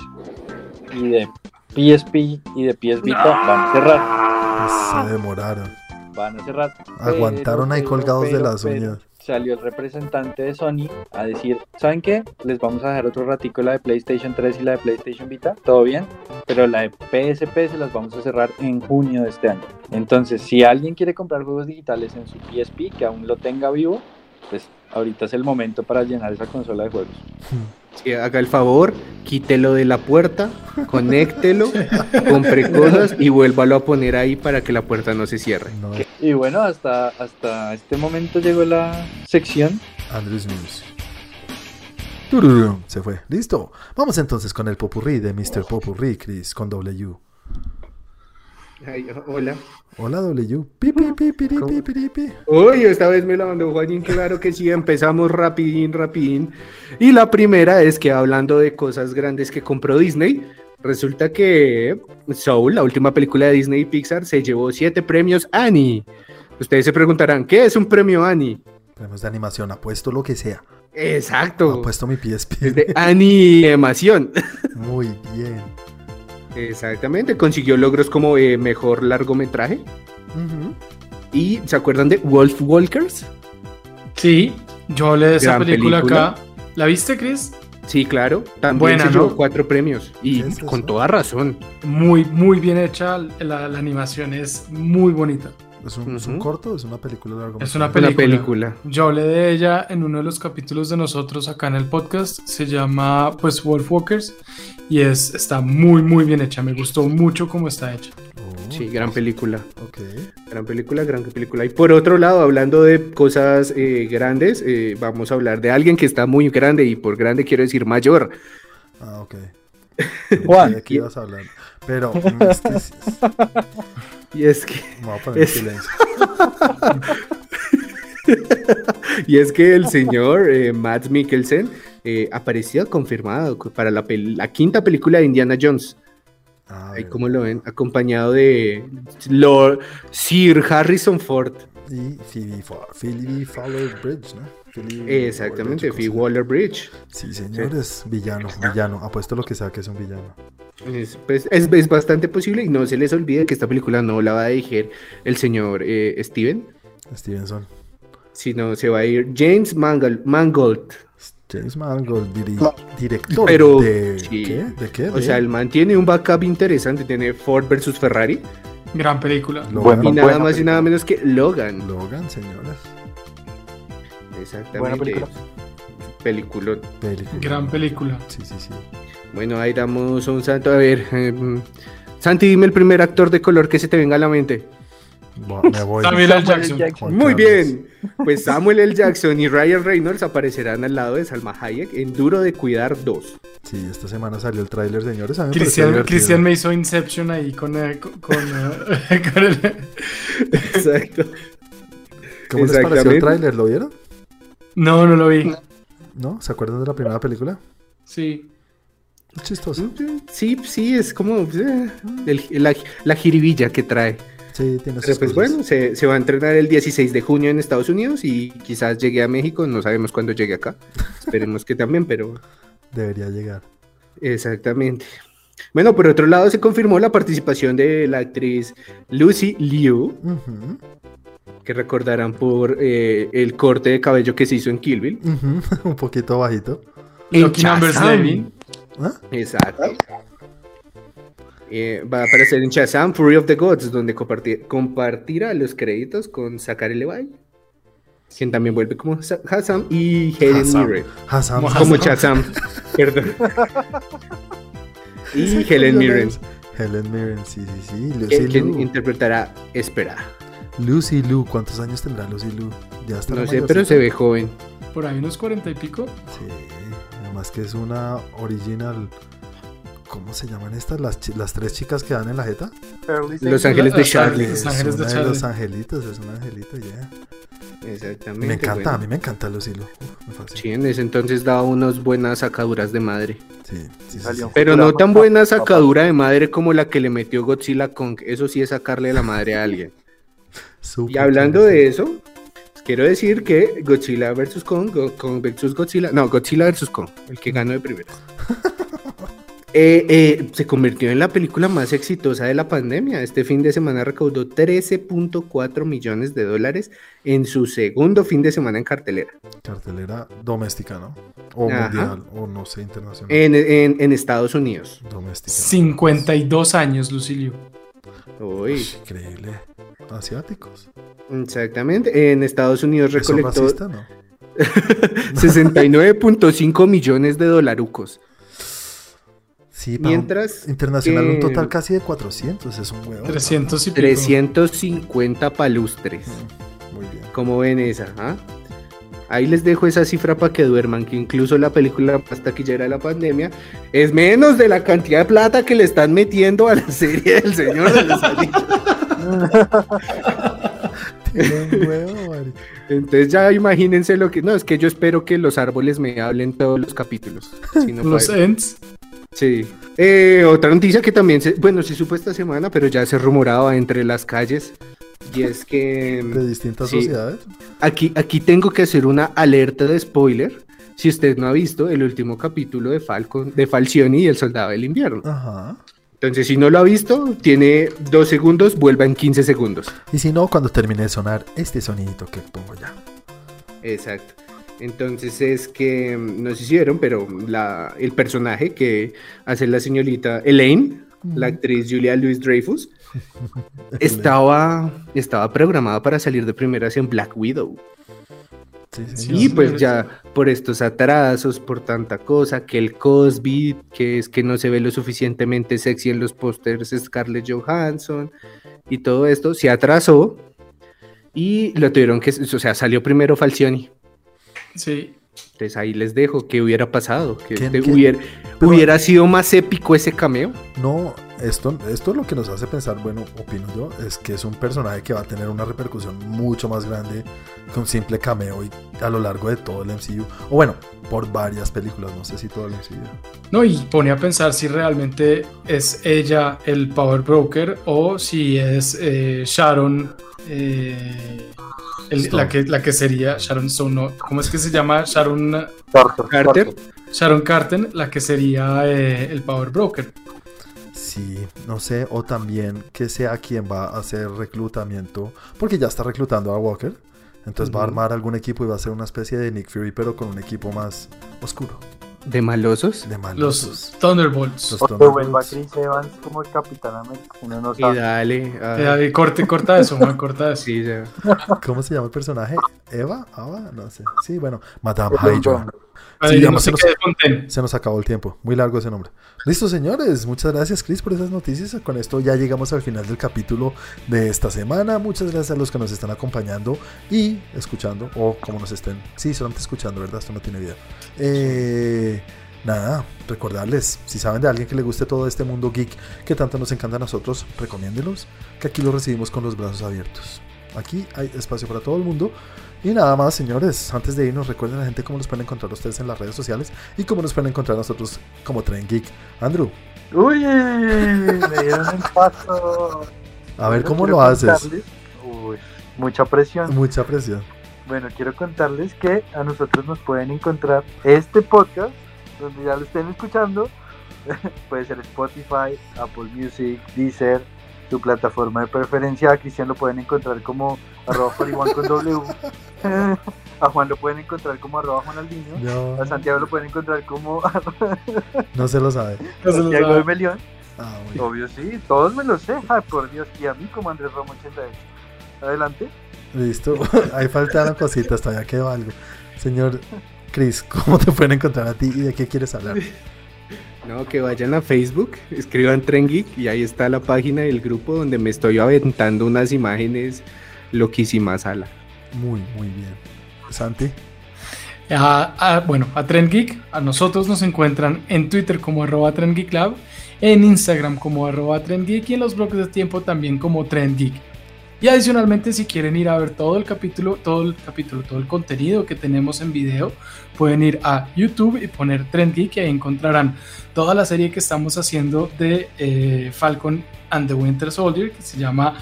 y de PSP y de PS Vita van a cerrar. Se demoraron. Van a cerrar. Aguantaron ahí Pero, colgados de las pero, uñas. Salió el representante de Sony a decir, ¿saben qué? Les vamos a dejar otro ratico la de PlayStation 3 y la de PlayStation Vita, todo bien, pero la de PSP se las vamos a cerrar en junio de este año. Entonces, si alguien quiere comprar juegos digitales en su PSP, que aún lo tenga vivo, pues ahorita es el momento para llenar esa consola de juegos. Sí, haga el favor, quítelo de la puerta, conéctelo, compre cosas y vuélvalo a poner ahí para que la puerta no se cierre. No, Y bueno, hasta, hasta este momento llegó la sección. Andrews News. Tururum, Se fue. Listo. Vamos entonces con el popurrí de Mr. Popurrí, Chris, con W. Ay, hola. Hola W. Pi, pi, pi, piri, pi, piri, pi. Uy, esta vez me la mandó Juanín, claro que sí, empezamos rapidín, rapidín. Y la primera es que hablando de cosas grandes que compró Disney, resulta que Soul, la última película de Disney y Pixar, se llevó siete premios Annie. Ustedes se preguntarán, ¿qué es un premio Annie? Premios de animación, apuesto lo que sea. Exacto. Apuesto mi PSP. Es de animación. Muy bien. Exactamente, consiguió logros como eh, mejor largometraje. ¿Y se acuerdan de Wolf Walkers? Sí, yo hablé de esa película, película. acá. ¿La viste, Chris? Sí, claro. También Buena, se llevó ¿no? cuatro premios. Y ¿Qué es con toda razón. Muy, muy bien hecha. La, la animación es muy bonita. ¿Es un, es un corto o es una película larga? Es una película. película. Yo hablé de ella en uno de los capítulos de nosotros acá en el podcast. Se llama pues Wolf Walkers y es, está muy muy bien hecha. Me gustó mucho cómo está hecha. Oh, Sí, gran película. Ok. Gran película, gran película. Y por otro lado, hablando de cosas eh, grandes, eh, vamos a hablar de alguien que está muy grande y por grande quiero decir mayor. Ah, ok. Juan, ¿De qué ibas a hablar? Pero, Y es que, me voy a poner Es- silencio. y es que el señor eh, Matt Mikkelsen eh, apareció confirmado para la, pel- la quinta película de Indiana Jones. Ah, Ahí como lo ven, acompañado de Lord Sir Harrison Ford. Y Phoebe, Phoebe Fowler Bridge, ¿no? Exactamente, Phoebe ¿cómo se Waller Bridge. Sí, señores, villano, villano. Apuesto lo que sea que es un villano. Es, pues, es, es bastante posible y no se les olvide que esta película no la va a dirigir el señor eh, Steven, Stevenson. sino se va a ir James Mangold. Mangold. James Mangold, diri- director Pero- de... sí. ¿Qué? ¿De qué? O sea, el man tiene un backup interesante, tiene Ford versus Ferrari Gran película. Logan. y nada más y nada menos que Logan. Logan, señores. Exactamente. Buena película. Gran película. Sí, sí, sí. Bueno, ahí damos un santo. A ver, eh, mm, Santi, dime el primer actor de color que se te venga a la mente. Bo- Me voy. Samuel L. Samuel L. Jackson. Muy Carlos. bien. Pues Samuel L. Jackson y Ryan Reynolds aparecerán al lado de Salma Hayek en Duro de Cuidar 2. Sí, esta semana salió el tráiler, señores. Cristian. Cristian me hizo Inception ahí con, eh, con, con, eh, con el- Exacto. ¿Cómo les pareció el tráiler? ¿Lo vieron? No, no lo vi. ¿No? ¿Se acuerdan de la primera película? Sí. Es chistoso. Sí, sí, es como eh, el- la, la jiribilla que trae. Sí, tiene Pero pues cosas. bueno, se, se va a entrenar el 16 de junio en Estados Unidos y quizás llegue a México, no sabemos cuándo llegue acá. Esperemos que también, pero Debería llegar. exactamente. Bueno, por otro lado se confirmó la participación de la actriz Lucy Liu, que recordarán por eh, el corte de cabello que se hizo en Kill Bill. Un poquito bajito. Lucky En Numbers Shazam. Levy. ¿Ah? Exacto. Eh, va a aparecer en Shazam Fury of the Gods, donde compartir- compartirá los créditos con Zachary Levi, quien también vuelve como Shazam, y Helen. Mirren. Como Shazam, perdón. y Helen Mirren, Helen Mirren, sí, sí, sí. Lucy quien Liu. interpretará Espera. Lucy Liu. ¿Cuántos años tendrá Lucy Liu? Ya está No sé, pero se ve joven. Por ahí unos cuarenta y pico. Sí, además que es una original ¿Cómo se llaman estas? Las, las tres chicas que dan en la jeta. Los Ángeles de Charlie. Los Ángeles de Charlie. los angelitos, es un angelito, ya. Exactamente. Me encanta, a mí me encanta Lucilo. Uf, me fascina. Sí, en ese entonces daba unas buenas sacaduras de madre. Sí, sí, sí. Pero no tan buena sacadura de madre como la que le metió Godzilla Kong. Eso sí es sacarle la madre a alguien. Y hablando de eso, quiero decir que Godzilla vs. Kong, Go- Kong vs. Godzilla, no, Godzilla vs. Kong, el que ganó de primera. Eh, eh, se convirtió en la película más exitosa de la pandemia. Este fin de semana recaudó 13.4 millones de dólares en su segundo fin de semana en cartelera. Cartelera doméstica, ¿no? O Ajá. mundial, o no sé, internacional. En, en- en Estados Unidos. Doméstica. 52 años, Lucilio. Uy, Uy, increíble. Asiáticos. exactamente. En Estados Unidos ¿Eso es recolectó racista, no? 69.5 millones de dolarucos. Sí, para Mientras un internacional un que- total casi de 400, es un huevo. 300 y pico. 350 palustres. Muy bien. ¿Cómo ven esa? ah? Ahí les dejo esa cifra para que duerman, que incluso la película más taquillera de la pandemia es menos de la cantidad de plata que le están metiendo a la serie del Señor de los Anillos. Tiene un huevo, marica. Entonces ya imagínense lo que... No, es que yo espero que los árboles me hablen todos los capítulos. si no Los paila. Sí. Eh, otra noticia que también, se, bueno, se supo esta semana, pero ya se rumoraba entre las calles, y es que... De distintas Sí. sociedades. Aquí, aquí tengo que hacer una alerta de spoiler. Si usted no ha visto el último capítulo de Falcon, de Falcioni y el Soldado del Invierno. Ajá. Entonces, si no lo ha visto, tiene dos segundos, vuelva en 15 segundos. Y si no, cuando termine de sonar este sonidito que pongo ya. Exacto. Entonces es que, mm, no sé si vieron, pero la, el personaje que hace la señorita Elaine, la actriz Julia Louis Dreyfus, estaba, estaba programada para salir de primeras en Black Widow. Sí, Sí, señor. Y sí, pues ya por estos atrasos, por tanta cosa, que el Cosby, que es que no se ve lo suficientemente sexy en los pósters Scarlett Johansson y todo esto, se atrasó y lo tuvieron que, o sea, salió primero Falcioni. Sí. Entonces ahí les dejo qué hubiera pasado, que ¿Quién- te- quién? hubiera, Pero- hubiera sido más épico ese cameo. No, esto, esto lo que nos hace pensar, bueno, opino yo, es que es un personaje que va a tener una repercusión mucho más grande que un simple cameo y a lo largo de todo el MCU. O bueno, por varias películas, no sé si todo el MCU. No, y pone a pensar si realmente es ella el Power Broker o si es eh, Sharon, eh, el- la, que, la que sería Sharon Stone, ¿cómo es que se llama? Sharon, Carter, Carter. Sharon Carter, la que sería eh, el Power Broker. Sí, no sé, o también que sea quien va a hacer reclutamiento, porque ya está reclutando a Walker, entonces va a armar algún equipo y va a ser una especie de Nick Fury, pero con un equipo más oscuro, De malosos. de malos. Los Thunderbolts. Los Thunderbolts. Chris Evans como el Capitán América. Uno no Y sabe. dale. ah, David, corte, corta eso, Juan, corta eso. sí, ya. ¿Cómo se llama el personaje? ¿Eva? ¿Ava? No sé. Sí, bueno, Madame Es un Hydra. Sí, no de Fontaine. Se nos acabó el tiempo. Muy largo ese nombre. Listo, señores. Muchas gracias, Chris, por esas noticias. Con esto ya llegamos al final del capítulo de esta semana. Muchas gracias a los que nos están acompañando y escuchando, o como nos estén. Sí, solamente escuchando, ¿verdad? Esto no tiene video. Eh, nada, recordarles, si saben de alguien que le guste todo este mundo geek que tanto nos encanta a nosotros, recomiéndelos, que aquí lo recibimos con los brazos abiertos. Aquí hay espacio para todo el mundo. Y nada más, señores, antes de irnos, recuerden a la gente cómo nos pueden encontrar ustedes en las redes sociales y cómo nos pueden encontrar nosotros como Tren Geek. Andrew, Uy, me dieron un paso. a ver cómo lo haces. Uy, mucha presión. Mucha presión. Bueno, quiero contarles que a nosotros nos pueden encontrar este podcast, donde ya lo estén escuchando. Puede ser Spotify, Apple Music, Deezer, tu plataforma de preferencia. A Cristian lo pueden encontrar como arroba 41 con W. A Juan lo pueden encontrar como arroba Juanaldinho. No, A Santiago lo pueden encontrar como no se lo sabe. No se lo Santiago sabe. de Melión. Ah, bueno. Obvio, sí, todos me lo sé. Ay, por Dios. Y a mí como Andrés Romo 88. Adelante. Listo. Ahí faltaron cositas, todavía quedó algo. Señor Chris, ¿cómo te pueden encontrar a ti y de qué quieres hablar? No, que vayan a Facebook, escriban Tren Geek y ahí está la página del grupo donde me estoy aventando unas imágenes loquísimas, ala. Muy, muy bien. Santi. A, a- bueno, a Trend Geek, a nosotros nos encuentran en Twitter como arroba Trend Geek Lab, en Instagram como arroba Trend Geek y en los bloques de tiempo también como Trend Geek. Y adicionalmente, si quieren ir a ver todo el capítulo, todo el capítulo, todo el contenido que tenemos en video, pueden ir a YouTube y poner Trend Geek y ahí encontrarán toda la serie que estamos haciendo de eh, Falcon and the Winter Soldier, que se llama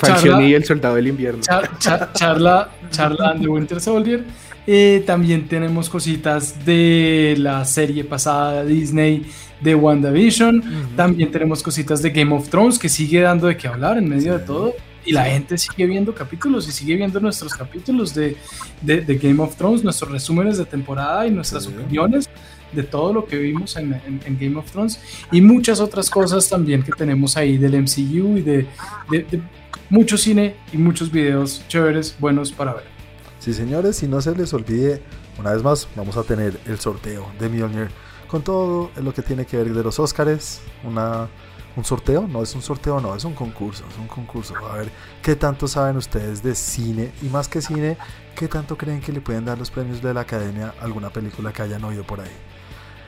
Charla- y el soldado del invierno. Char- char- charla, charla and the Winter Soldier. Eh, también tenemos cositas de la serie pasada de Disney de WandaVision. También tenemos cositas de Game of Thrones que sigue dando de qué hablar en medio de todo. Y la gente sigue viendo capítulos y sigue viendo nuestros capítulos de, de- de Game of Thrones, nuestros resúmenes de temporada y nuestras Sí. opiniones de todo lo que vimos en, en- en Game of Thrones y muchas otras cosas también que tenemos ahí del MCU y de, de- de mucho cine y muchos videos chéveres, buenos para ver. Sí, señores, y no se les olvide, una vez más, vamos a tener el sorteo de Mjolnir con todo lo que tiene que ver de los Óscares. Una, un sorteo, no es un sorteo, no, es un concurso, es un concurso. A ver qué tanto saben ustedes de cine y más que cine, qué tanto creen que le pueden dar los premios de la academia a alguna película que hayan oído por ahí.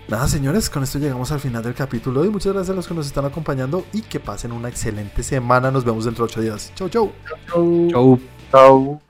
Nada, señores, con esto llegamos al final del capítulo y muchas gracias a los que nos están acompañando y que pasen una excelente semana. Nos vemos dentro de ocho días. Chau, chau. Chau. Chao.